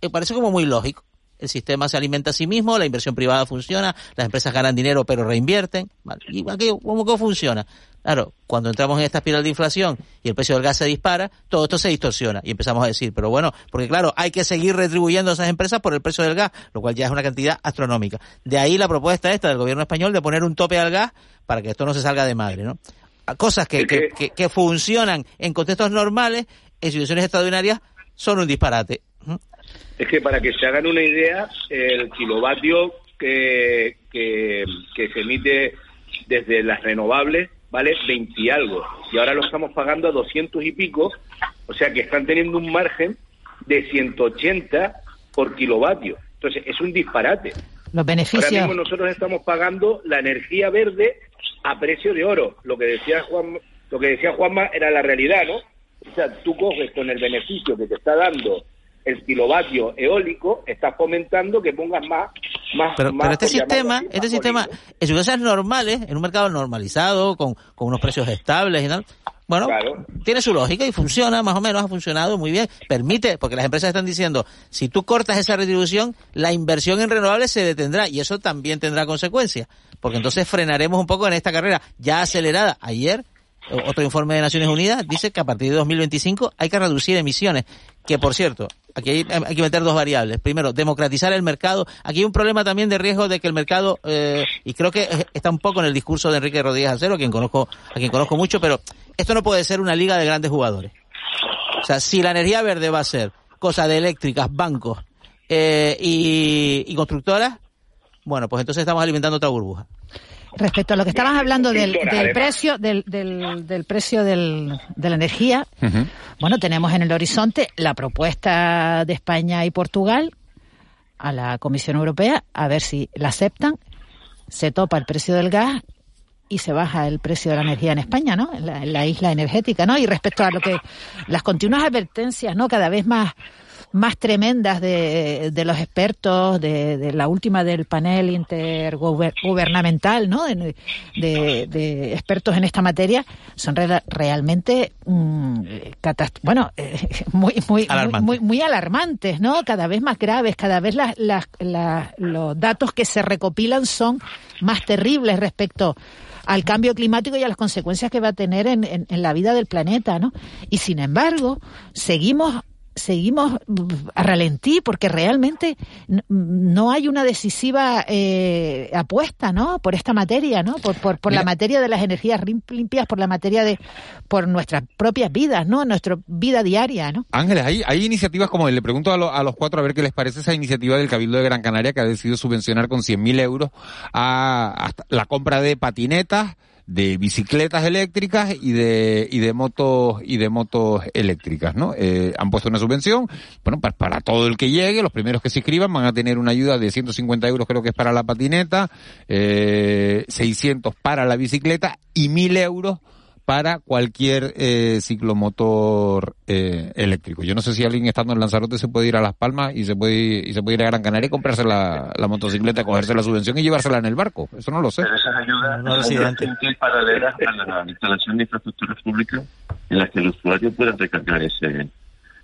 me parece como muy lógico. El sistema se alimenta a sí mismo, la inversión privada funciona, las empresas ganan dinero pero reinvierten. Vale. ¿Y cómo, cómo funciona? Claro, cuando entramos en esta espiral de inflación y el precio del gas se dispara, todo esto se distorsiona y empezamos a decir, pero bueno, porque claro, hay que seguir retribuyendo a esas empresas por el precio del gas, lo cual ya es una cantidad astronómica. De ahí la propuesta esta del gobierno español de poner un tope al gas para que esto no se salga de madre, ¿no? Cosas que, que, que- que funcionan en contextos normales, en situaciones extraordinarias, son un disparate. Es que para que se hagan una idea, el kilovatio que, que, que se emite desde las renovables vale 20 y algo. Y ahora lo estamos pagando a 200 y pico. O sea que están teniendo un margen de 180 por kilovatio. Entonces es un disparate. Los Ahora beneficios. mismo nosotros estamos pagando la energía verde a precio de oro. Lo que decía Juan, lo que decía Juanma era la realidad, ¿no? O sea, tú coges con el beneficio que te está dando el kilovatio eólico, estás fomentando que pongas más, más, Pero, más pero este sistema, así, este sistema, en circunstancias normales, en un mercado normalizado, con, con unos precios estables y tal, bueno, tiene su lógica y funciona, más o menos ha funcionado muy bien. Permite, porque las empresas están diciendo, si tú cortas esa retribución, la inversión en renovables se detendrá y eso también tendrá consecuencias. Porque entonces frenaremos un poco en esta carrera ya acelerada. Ayer, otro informe de Naciones Unidas dice que a partir de 2025 hay que reducir emisiones. Que por cierto, aquí hay, que meter dos variables. Primero, democratizar el mercado. Aquí hay un problema también de riesgo de que el mercado, eh, y creo que está un poco en el discurso de Enrique Rodríguez Acero, a quien conozco, a quien conozco mucho, pero esto no puede ser una liga de grandes jugadores. O sea, si la energía verde va a ser cosa de eléctricas, bancos eh, y, y constructoras, bueno, pues entonces estamos alimentando otra burbuja. Respecto a lo que estabas hablando del, del precio, del, del, del precio del, de la energía, bueno, tenemos en el horizonte la propuesta de España y Portugal a la Comisión Europea, a ver si la aceptan, se topa el precio del gas y se baja el precio de la energía en España, ¿no? En la, en la isla energética, ¿no? Y respecto a lo que las continuas advertencias, ¿no? Cada vez más más tremendas de, de los expertos, de, de la última del panel intergubernamental, ¿no? De, de- expertos en esta materia, son re- realmente, mm, bueno, eh, muy, muy, muy, muy alarmantes, ¿no? Cada vez más graves, cada vez las, las, las- los datos que se recopilan son más terribles respecto al cambio climático y a las consecuencias que va a tener en, en- en la vida del planeta, ¿no? Y sin embargo, seguimos seguimos a ralentí porque realmente no hay una decisiva eh, apuesta, ¿no? Por esta materia, ¿no? Por, por, por la materia de las energías limpias, por la materia de, por nuestras propias vidas, ¿no? Nuestra vida diaria, ¿no? Ángeles, hay, hay iniciativas como, le pregunto a, lo- a los cuatro a ver qué les parece esa iniciativa del Cabildo de Gran Canaria que ha decidido subvencionar con 100.000 euros a, hasta la compra de patinetas, de bicicletas eléctricas y de, y de motos, y de motos eléctricas, ¿no? Eh, han puesto una subvención, bueno, para, para todo el que llegue, los primeros que se inscriban van a tener una ayuda de 150 euros creo que es para la patineta, eh, 600 para la bicicleta y 1.000 euros para cualquier eh, ciclomotor eh, eléctrico. Yo no sé si alguien estando en Lanzarote se puede ir a Las Palmas y se puede ir, y se puede ir a Gran Canaria y comprarse la, la motocicleta, cogerse la subvención y llevársela en el barco. Eso no lo sé. Pero esas ayudas No, son residente. bastante paralelas a la instalación de infraestructuras públicas en las que el usuario pueda recargar ese,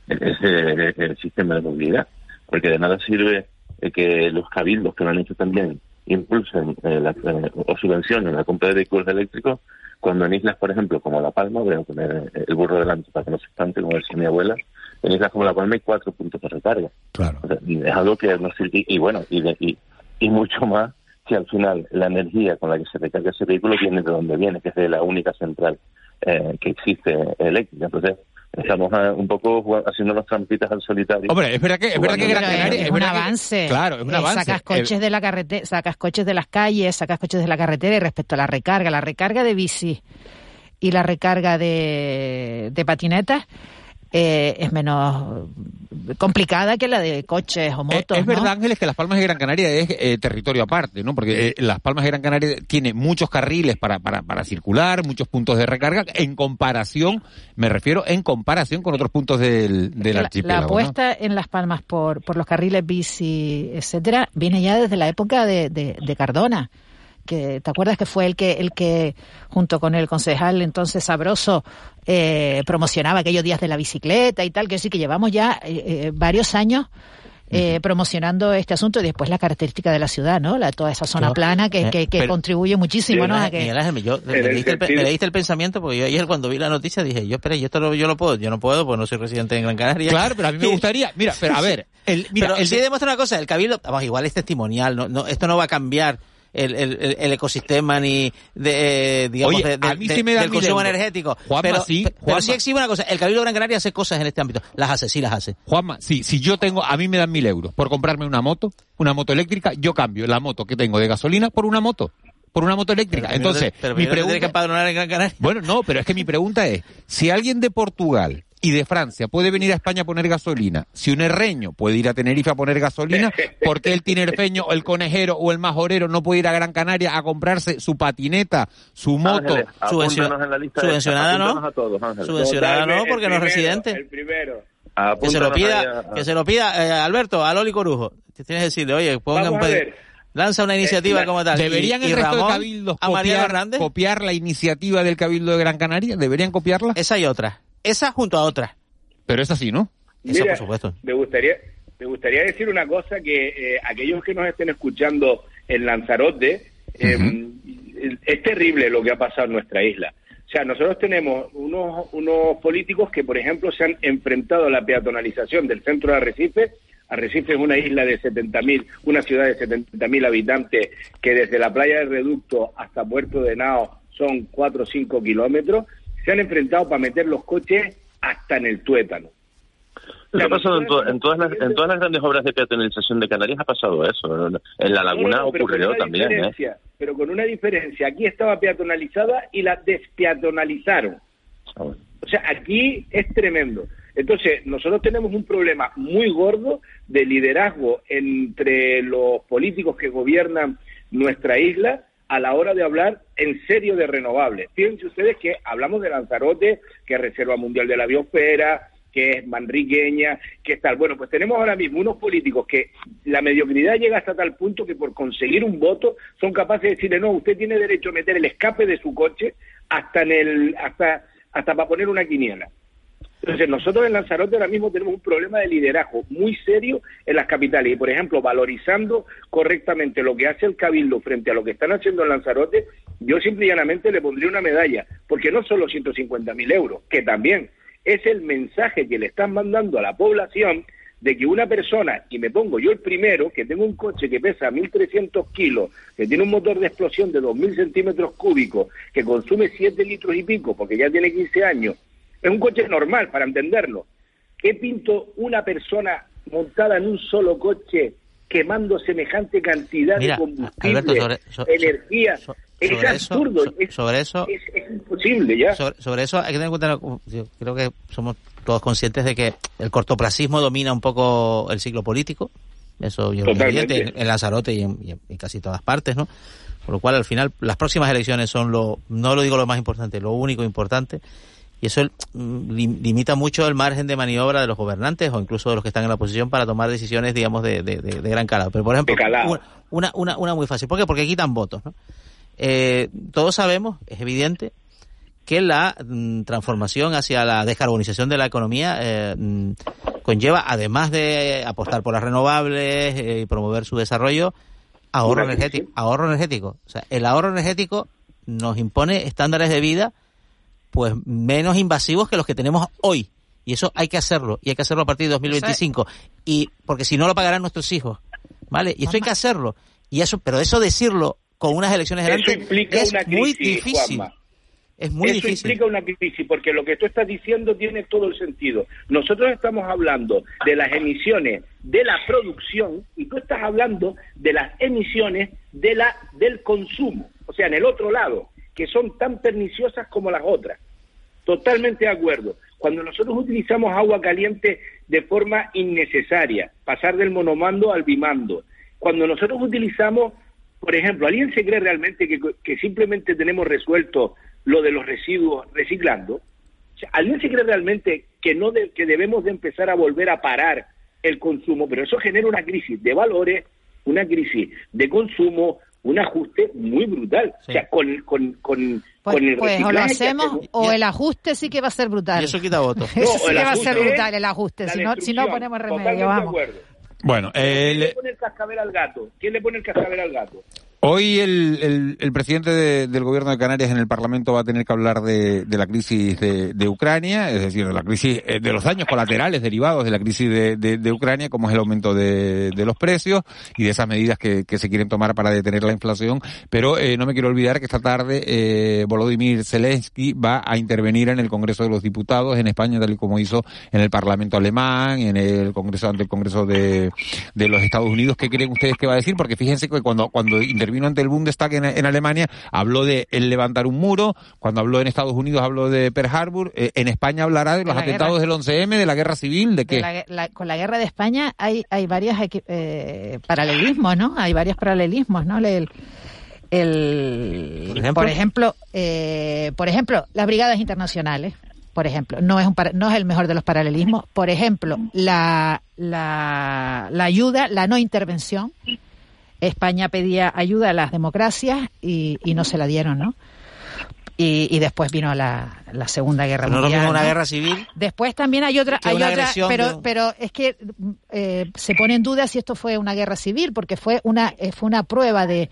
ese, sistema de movilidad. Porque de nada sirve eh, que los cabildos que lo han hecho también impulsen eh, la- eh, o subvencionen la compra de vehículos eléctricos cuando en islas, por ejemplo, como La Palma, voy a poner eh, el burro delante para que no se espante, como decía mi abuela, en islas como La Palma hay cuatro puntos de recarga. Claro. O sea, es algo que no sirve, y bueno, y, de- y, y mucho más si al final la energía con la que se recarga ese vehículo viene de donde viene, que es de la única central eh, que existe eléctrica. Entonces, estamos eh, un poco jugando- haciendo las trampitas al solitario. Hombre, es verdad que, es verdad que Gran Canaria es, es un que- avance. claro, es un Eh, avance. Sacas coches Eh, de la carretera, sacas coches de las calles, sacas coches de la carretera y respecto a la recarga, la recarga de bici y la recarga de, de patinetas eh, es menos complicada que la de coches o Eh, motos. es ¿no? verdad, Ángeles, que Las Palmas de Gran Canaria es eh, territorio aparte, ¿no? Porque eh, Las Palmas de Gran Canaria tiene muchos carriles para, para, para circular, muchos puntos de recarga, en comparación, me refiero en comparación con otros puntos del, del la, la archipiélago. ¿no? apuesta en Las Palmas por, por los carriles bici, etcétera, viene ya desde la época de, de, de Cardona. Que, ¿Te acuerdas que fue el que, el que junto con el concejal entonces Sabroso eh, promocionaba aquellos días de la bicicleta y tal? Que sí que llevamos ya eh, eh, varios años eh, promocionando este asunto y después la característica de la ciudad, ¿no? La, toda esa zona Yo- plana que, eh, que, que pero- contribuye muchísimo, ¿no? A que, Miguel Ángel, yo, me, En el me pensamiento porque yo ayer cuando vi la noticia dije, yo espera, yo esto lo, yo lo puedo, yo no puedo porque no soy residente en Gran Canaria. Claro, pero a mí me gustaría, mira, pero a ver, el, mira, pero el sí de- demuestra una cosa, el cabildo, vamos, igual es testimonial, no, no, esto no va a cambiar el, el, el- ecosistema ni de, eh, digamos, Oye, de- de- a mí de- sí me dan del consumo energético. Juanma, pero, sí, pe- pero Juanma. sí exhibe una cosa, el cabildo de Gran Canaria hace cosas en este ámbito, las hace, sí las hace. Juanma, sí, si yo tengo, a mí me dan mil euros por comprarme una moto, una moto eléctrica, yo cambio la moto que tengo de gasolina por una moto, por una moto eléctrica. Pero Entonces, pero mi que pregunta, empadronar en Gran Canaria. bueno, no, pero es que mi pregunta es, si alguien de Portugal y de Francia puede venir a España a poner gasolina, si un herreño puede ir a Tenerife a poner gasolina, ¿por qué el tinerfeño, o el conejero o el majorero no puede ir a Gran Canaria a comprarse su patineta, su moto? Ángeles, Subvencio- apúntanos en la lista subvencionada, esta, ¿no? a todos. Subvencionada no, porque no es residente. El primero. Que se lo pida, que se lo pida, eh, Alberto, a Loli Corujo. Te tienes que decirle, oye, lanza una iniciativa la- como tal. ¿Deberían y, el y resto Ramón, de cabildos copiar, copiar la iniciativa del Cabildo de Gran Canaria? ¿Deberían copiarla? Esa y otra. Esa junto a otra. Pero es así, ¿no? Esa, Mira, por supuesto. Me gustaría, me gustaría decir una cosa que eh, aquellos que nos estén escuchando en Lanzarote, eh, es terrible lo que ha pasado en nuestra isla. O sea, nosotros tenemos unos, unos políticos que, por ejemplo, se han enfrentado a la peatonalización del centro de Arrecife. Arrecife es una isla de 70.000, una ciudad de 70.000 habitantes que desde la playa del Reducto hasta Puerto de Nao son 4 o 5 kilómetros. Se han enfrentado para meter los coches hasta en el tuétano. Ha pasado en, to- en todas las, en todas las grandes obras de peatonalización de Canarias ha pasado eso. En la laguna No, no, ocurrió también. ¿eh? Pero con una diferencia. Aquí estaba peatonalizada y la despeatonalizaron. Ah, bueno. O sea, aquí es tremendo. Entonces, nosotros tenemos un problema muy gordo de liderazgo entre los políticos que gobiernan nuestra isla a la hora de hablar en serio de renovables. Fíjense ustedes que hablamos de Lanzarote, que es Reserva Mundial de la Biosfera, que es manriqueña, que es tal. Bueno, pues tenemos ahora mismo unos políticos que la mediocridad llega hasta tal punto que por conseguir un voto son capaces de decirle, no, usted tiene derecho a meter el escape de su coche hasta en el, hasta, hasta para poner una quiniela. Entonces, nosotros en Lanzarote ahora mismo tenemos un problema de liderazgo muy serio en las capitales. Y, por ejemplo, valorizando correctamente lo que hace el Cabildo frente a lo que están haciendo en Lanzarote, yo simple y llanamente le pondría una medalla. Porque no son los 150.000 euros, que también, es el mensaje que le están mandando a la población de que una persona, y me pongo yo el primero, que tengo un coche que pesa 1.300 kilos, que tiene un motor de explosión de 2.000 centímetros cúbicos, que consume 7 litros y pico, porque ya tiene 15 años, es un coche normal, para entenderlo. ¿Qué pinto una persona montada en un solo coche quemando semejante cantidad Mira, de combustible, Alberto, sobre- so- energía? so- es eso- absurdo, so- es, sobre eso es- es imposible ya. Sobre, sobre eso hay que tener en cuenta, yo creo que somos todos conscientes de que el cortoplacismo domina un poco el ciclo político. Eso yo en, en Lanzarote y en, y en casi todas partes, ¿no? Por lo cual, al final, las próximas elecciones son lo, no lo digo lo más importante, lo único importante. Y eso mm, lim- limita mucho el margen de maniobra de los gobernantes o incluso de los que están en la oposición para tomar decisiones, digamos, de, de- gran calado. Pero, por ejemplo, una, una, una muy fácil. ¿Por qué? Porque quitan votos, ¿no? Eh, todos sabemos, es evidente, que la mm, transformación hacia la descarbonización de la economía eh, mm, conlleva, además de apostar por las renovables eh, y promover su desarrollo, ahorro energético. Ahorro energético. O sea, el ahorro energético nos impone estándares de vida pues menos invasivos que los que tenemos hoy. Y eso hay que hacerlo. Y hay que hacerlo a partir de 2025. Y porque si no lo pagarán nuestros hijos. ¿Vale? Y eso hay que hacerlo. Y eso, pero eso decirlo con unas elecciones Eso delante implica es una muy crisis, difícil. Juanma. Es muy Eso difícil. implica una crisis, porque lo que tú estás diciendo tiene todo el sentido. Nosotros estamos hablando de las emisiones de la producción y tú estás hablando de las emisiones de la del consumo, o sea, en el otro lado, que son tan perniciosas como las otras. Totalmente de acuerdo. Cuando nosotros utilizamos agua caliente de forma innecesaria, pasar del monomando al bimando, cuando nosotros utilizamos, por ejemplo, ¿alguien se cree realmente que, simplemente tenemos resuelto lo de los residuos reciclando? ¿Alguien se cree realmente que, no de- que debemos de empezar a volver a parar el consumo? Pero eso genera una crisis de valores, una crisis de consumo, un ajuste muy brutal. O sea, con, con, con, Pues, con el pues o lo hacemos hacemos- o el ajuste sí que va a ser brutal. Y eso quita votos. Eso No, sí el que va a ajuste ser brutal el ajuste. Si no, si no ponemos remedio, de vamos. acuerdo. Bueno, ¿Quién le el, pone el cascabel al gato? ¿Quién le pone el cascabel al gato? Hoy el, presidente de- del gobierno de Canarias en el Parlamento va a tener que hablar de, de la crisis de, de Ucrania, es decir, de la crisis, eh, de los daños colaterales derivados de la crisis de, Ucrania, como es el aumento de, los precios y de esas medidas que, se quieren tomar para detener la inflación. Pero eh, no me quiero olvidar que esta tarde eh, Volodymyr Zelensky va a intervenir en el Congreso de los Diputados en España, tal y como hizo en el Parlamento alemán, en el Congreso ante el Congreso de, de los Estados Unidos. ¿Qué creen ustedes que va a decir? Porque fíjense que cuando, cuando intervino ante el Bundestag en, en Alemania, habló de el levantar un muro, cuando habló en Estados Unidos habló de Pearl Harbor, eh, en España hablará de los la atentados guerra. del 11M, de la guerra civil, de De qué. la gue- la- con la guerra de España hay, hay varios equi- eh, paralelismos, ¿no? Hay varios paralelismos, ¿no? El, el- Por ejemplo. por ejemplo, eh, por ejemplo, las brigadas internacionales, por ejemplo, no es un para- no es el mejor de los paralelismos. Por ejemplo, la, la, la ayuda, la no intervención. España pedía ayuda a las democracias y, y no se la dieron, ¿no? Y, y después vino la, la Segunda Guerra Pero no Mundial. mismo una ¿no? guerra civil. Después también hay otra, hay otra, de pero, pero es que eh, se pone en duda si esto fue una guerra civil, porque fue una, eh, fue una prueba de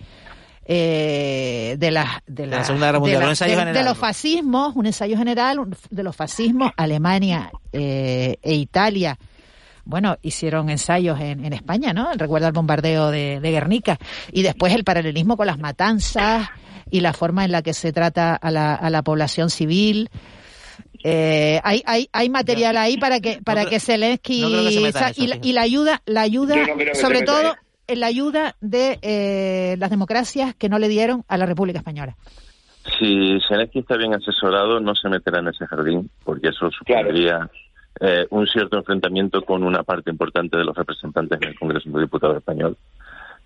eh, de la de la Segunda Guerra Mundial, de, un ensayo de- general. de los fascismos, un ensayo general de los fascismos, Alemania eh, e Italia. Bueno, hicieron ensayos en, en España, ¿no? Recuerda el bombardeo de, de Guernica. Y después el paralelismo con las matanzas y la forma en la que se trata a la, a la población civil. Eh, hay, hay, hay material ahí para que para que Zelensky no creo que se meta en sa- eso, y, la, y la ayuda la ayuda no sobre todo en la ayuda de eh, las democracias que no le dieron a la República Española. Si Zelensky está bien asesorado, no se meterá en ese jardín, porque eso supondría eh, un cierto enfrentamiento con una parte importante de los representantes del Congreso de Diputados español.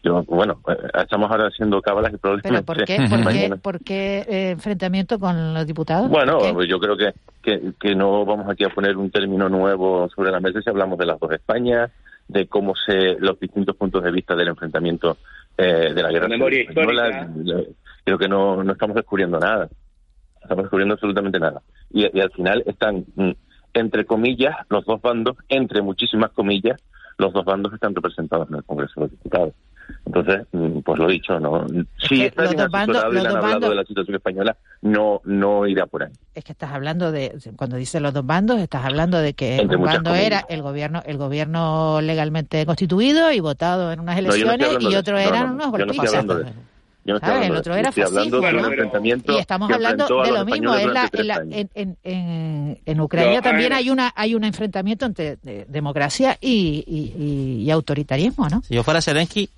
Yo, bueno, eh, estamos ahora haciendo cábalas y Pero probablemente ¿por qué, por qué, por qué, eh, enfrentamiento con los diputados? Bueno, pues yo creo que, que, que no vamos aquí a poner un término nuevo sobre la mesa si hablamos de las dos Españas, de cómo se los distintos puntos de vista del enfrentamiento eh, de la guerra La memoria española. Eh, Creo que no, no estamos descubriendo nada. Estamos descubriendo absolutamente nada. Y, y al final están, mm, entre comillas, los dos bandos, entre muchísimas comillas, los dos bandos están representados en el Congreso de los Diputados. Entonces, mm, pues lo dicho, no. Si que los bien dos bandos- asesorado y los le han dos hablado bandos- de la situación española, no, no irá por ahí. Es que estás hablando de, cuando dices los dos bandos, estás hablando de que Entre un bando era el gobierno, el gobierno legalmente constituido y votado en unas No, no elecciones y otro. No, eran no, unos golpistas. El otro de era fascismo, de ¿no? un enfrentamiento Y estamos hablando de lo mismo. Es la, en, la- en, en, en, en Ucrania Yo, también hay una hay un enfrentamiento entre de- democracia y, y, y- y autoritarismo, ¿no? Si yo fuera Zelensky,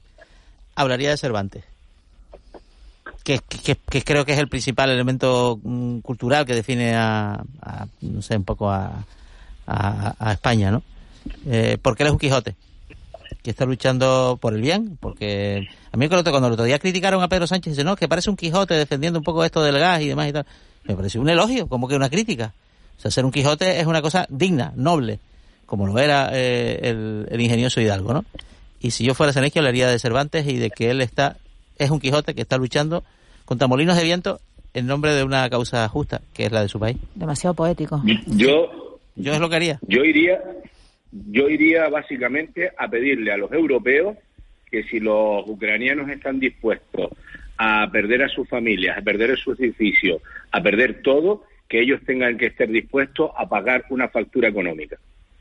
hablaría de Cervantes. Que, que, que creo que es el principal elemento mm, cultural que define a, a, no sé, un poco a, a, a España, ¿no? Eh, porque él es un Quijote, que está luchando por el bien, porque a mí cuando cuando el otro día criticaron a Pedro Sánchez, dice, no, que parece un Quijote defendiendo un poco esto del gas y demás y tal. Me pareció un elogio, como que una crítica. O sea, ser un Quijote es una cosa digna, noble, como lo era eh, el, el ingenioso Hidalgo, ¿no? Y si yo fuera Zelensky hablaría de Cervantes y de que él está es un Quijote que está luchando contra molinos de viento en nombre de una causa justa, que es la de su país. Demasiado poético. Yo, Yo es lo que haría. yo iría, yo iría básicamente a pedirle a los europeos que si los ucranianos están dispuestos a perder a sus familias, a perder sus edificios, a perder todo, que ellos tengan que estar dispuestos a pagar una factura económica.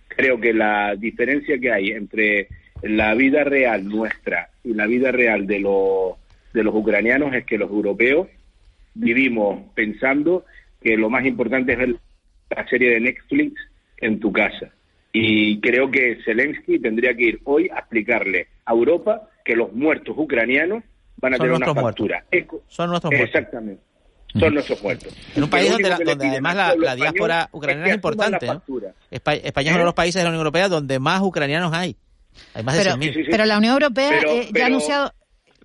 Creo que la diferencia que hay entre la vida real nuestra y la vida real de los de los ucranianos es que los europeos vivimos pensando que lo más importante es ver la serie de Netflix en tu casa. Y creo que Zelensky tendría que ir hoy a explicarle a Europa que los muertos ucranianos van a Son tener una factura. Eco- Son nuestros muertos. Exactamente. Son nuestros muertos. En un país donde, la- donde además la, diáspora ucraniana que es importante. España es uno de los países de la Unión Europea donde más ucranianos hay. Hay más de Pero, 100.000. pero la Unión Europea Pero- eh, ya pero- ha anunciado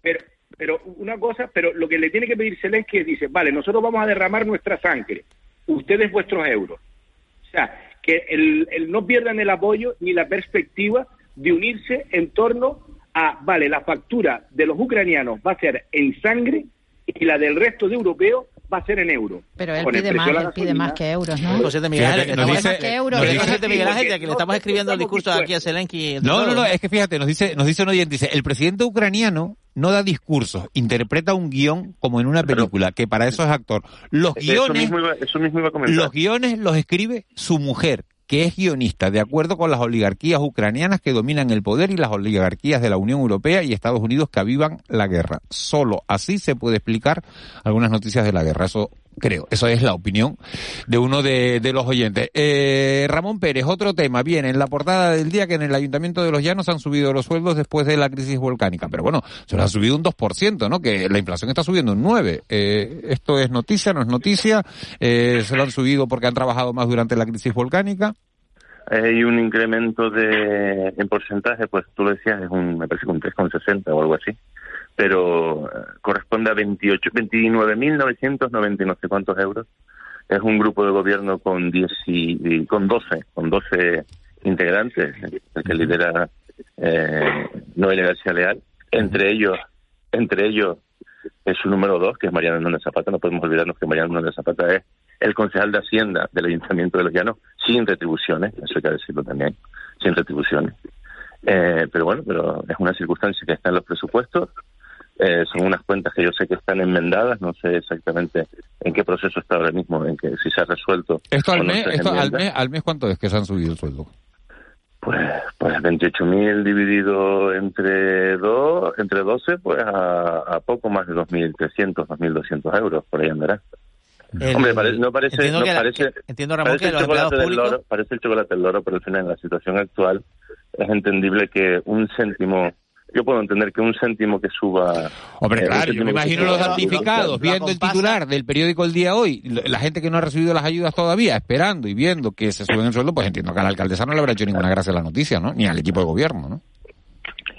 Pero, pero una cosa, pero lo que le tiene que pedir Zelensky es, dice, vale, nosotros vamos a derramar nuestra sangre, ustedes vuestros euros. O sea, que el, el no pierdan el apoyo ni la perspectiva de unirse en torno a, vale, la factura de los ucranianos va a ser en sangre y la del resto de europeos va a ser en euros. Pero él Con pide más, él pide más que euros, ¿no? José de Miguel Ángel, nos estamos- dice- Más que euros. nos Oye, dice- José de Miguel Ángel, que le no estamos escribiendo el discurso aquí a. Zelensky. No, no, no, es que fíjate, nos dice, nos dice un oyente, dice, el presidente ucraniano no da discursos, interpreta un guion como en una película, que para eso es actor. Los Eso guiones, mismo, iba, eso mismo iba a comentar. los guiones los escribe su mujer, que es guionista, de acuerdo con las oligarquías ucranianas que dominan el poder y las oligarquías de la Unión Europea y Estados Unidos que avivan la guerra. Solo así se puede explicar algunas noticias de la guerra. Creo, eso es la opinión de uno de, de los oyentes. Eh, Ramón Pérez, otro tema. Viene en la portada del día que en el Ayuntamiento de Los Llanos han subido los sueldos después de la crisis volcánica. Pero bueno, se los han subido un 2%, ¿no? Que la inflación está subiendo un 9%. Eh, esto es noticia, no es noticia. Eh, se lo han subido porque han trabajado más durante la crisis volcánica. Hay un incremento de en porcentaje, pues tú lo decías, es un, me parece que un 3,60 o algo así, pero eh, corresponde a 28, 29.990 y no sé cuántos euros. Es un grupo de gobierno con 10 y, y con 12, con 12 integrantes, el que lidera eh, Noelia García Leal. Entre ellos, entre ellos es su número dos, que es Mariano Hernández Zapata. No podemos olvidarnos que Mariano Hernández Zapata es el concejal de Hacienda del Ayuntamiento de Los Llanos, sin retribuciones, eso hay que decirlo también, sin retribuciones. Eh, pero bueno, pero es una circunstancia que está en los presupuestos. Eh, son unas cuentas que yo sé que están enmendadas, no sé exactamente en qué proceso está ahora mismo, en que si se ha resuelto. Esto al mes, esto al mes, al mes cuánto es que se han subido el sueldo. Pues, pues 28.000 dividido entre dos, entre 12, pues a, a poco más de 2.300, 2.200 euros, por ahí andará. El- Hombre, pare- no parece, entiendo no que la- parece, entiendo, Ramón, parece que el los empleados chocolate del públicos- loro, parece el chocolate del loro, pero al final en la situación actual es entendible que un céntimo, yo puedo entender que un céntimo que suba. Hombre, eh, claro, yo me imagino los lo- damnificados viendo el titular del periódico El Día Hoy, la gente que no ha recibido las ayudas todavía, esperando y viendo que se suben el sueldo, pues entiendo que a la alcaldesa no le habrá hecho ninguna gracia la noticia, ¿no? Ni al equipo de gobierno, ¿no?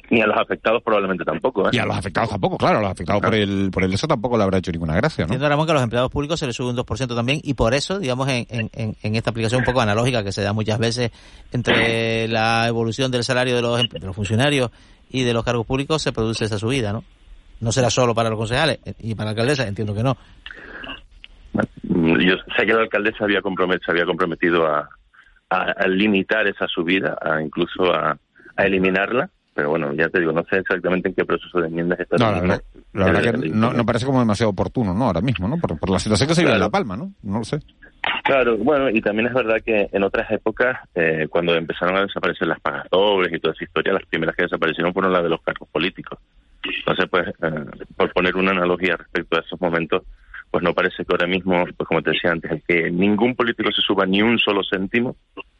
Ni a los afectados probablemente tampoco, ¿eh? Y a los afectados tampoco, claro, a los afectados por el, por el eso tampoco le habrá hecho ninguna gracia, ¿no? Entiendo, Ramón, que a los empleados públicos se les sube un 2% también y por eso, digamos, en, en, en- en esta aplicación un poco analógica que se da muchas veces entre la evolución del salario de los, em- de los funcionarios y de los cargos públicos se produce esa subida, ¿no? No será solo para los concejales eh, y para la alcaldesa, entiendo que no. Yo sé que la alcaldesa había compromet- se había comprometido a, a- a limitar esa subida, a incluso a, a eliminarla, pero bueno, ya te digo, no sé exactamente en qué proceso de enmiendas está. No, la verdad, la verdad que no, no parece como demasiado oportuno, ¿no? Ahora mismo, ¿no? Por, por la situación que se vive en La Palma, ¿no? No lo sé. Claro, bueno, y también es verdad que en otras épocas, eh, cuando empezaron a desaparecer las pagas dobles y toda esa historia, las primeras que desaparecieron fueron las de los cargos políticos. Entonces, pues, eh, por poner una analogía respecto a esos momentos, pues no parece que ahora mismo, pues como te decía antes, que ningún político se suba ni un solo céntimo.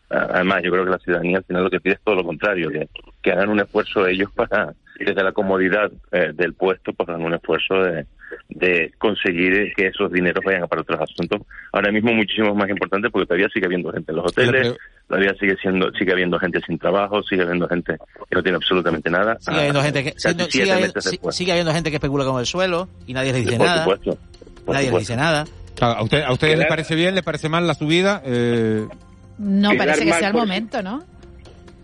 Además, yo creo que la ciudadanía al final lo que pide es todo lo contrario, que, que hagan un esfuerzo ellos para, desde la comodidad eh, del puesto, pues hagan un esfuerzo de, de conseguir que esos dineros vayan a para otros asuntos. Ahora mismo muchísimo más importante porque todavía sigue habiendo gente en los hoteles, todavía sigue siendo sigue habiendo gente sin trabajo, sigue habiendo gente que no tiene absolutamente nada. Sigue habiendo Ah, gente que sigue, habiendo gente que especula con el suelo y nadie le dice Por nada. supuesto, por nadie le supuesto. dice nada. Claro, ¿A, usted, ¿A ustedes les parece bien, les parece mal la subida? Eh, No parece que sea el momento, ¿no?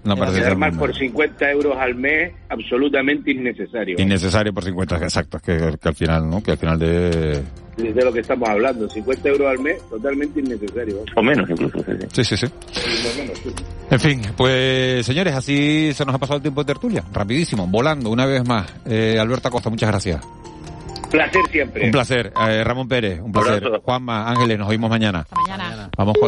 No muy por 50 euros al mes, absolutamente innecesario. innecesario por 50, exacto, es que, que al final, ¿no? Que al final de... De lo que estamos hablando, 50 euros al mes, totalmente innecesario. O menos incluso. Sí, sí, sí. En fin, pues señores, así se nos ha pasado el tiempo de tertulia, rapidísimo, volando una vez más. Eh, Alberto Acosta, muchas gracias. Placer siempre. Un placer. Eh, Ramón Pérez, un placer. Juanma, Ángeles, nos oímos mañana. Mañana. Vamos con la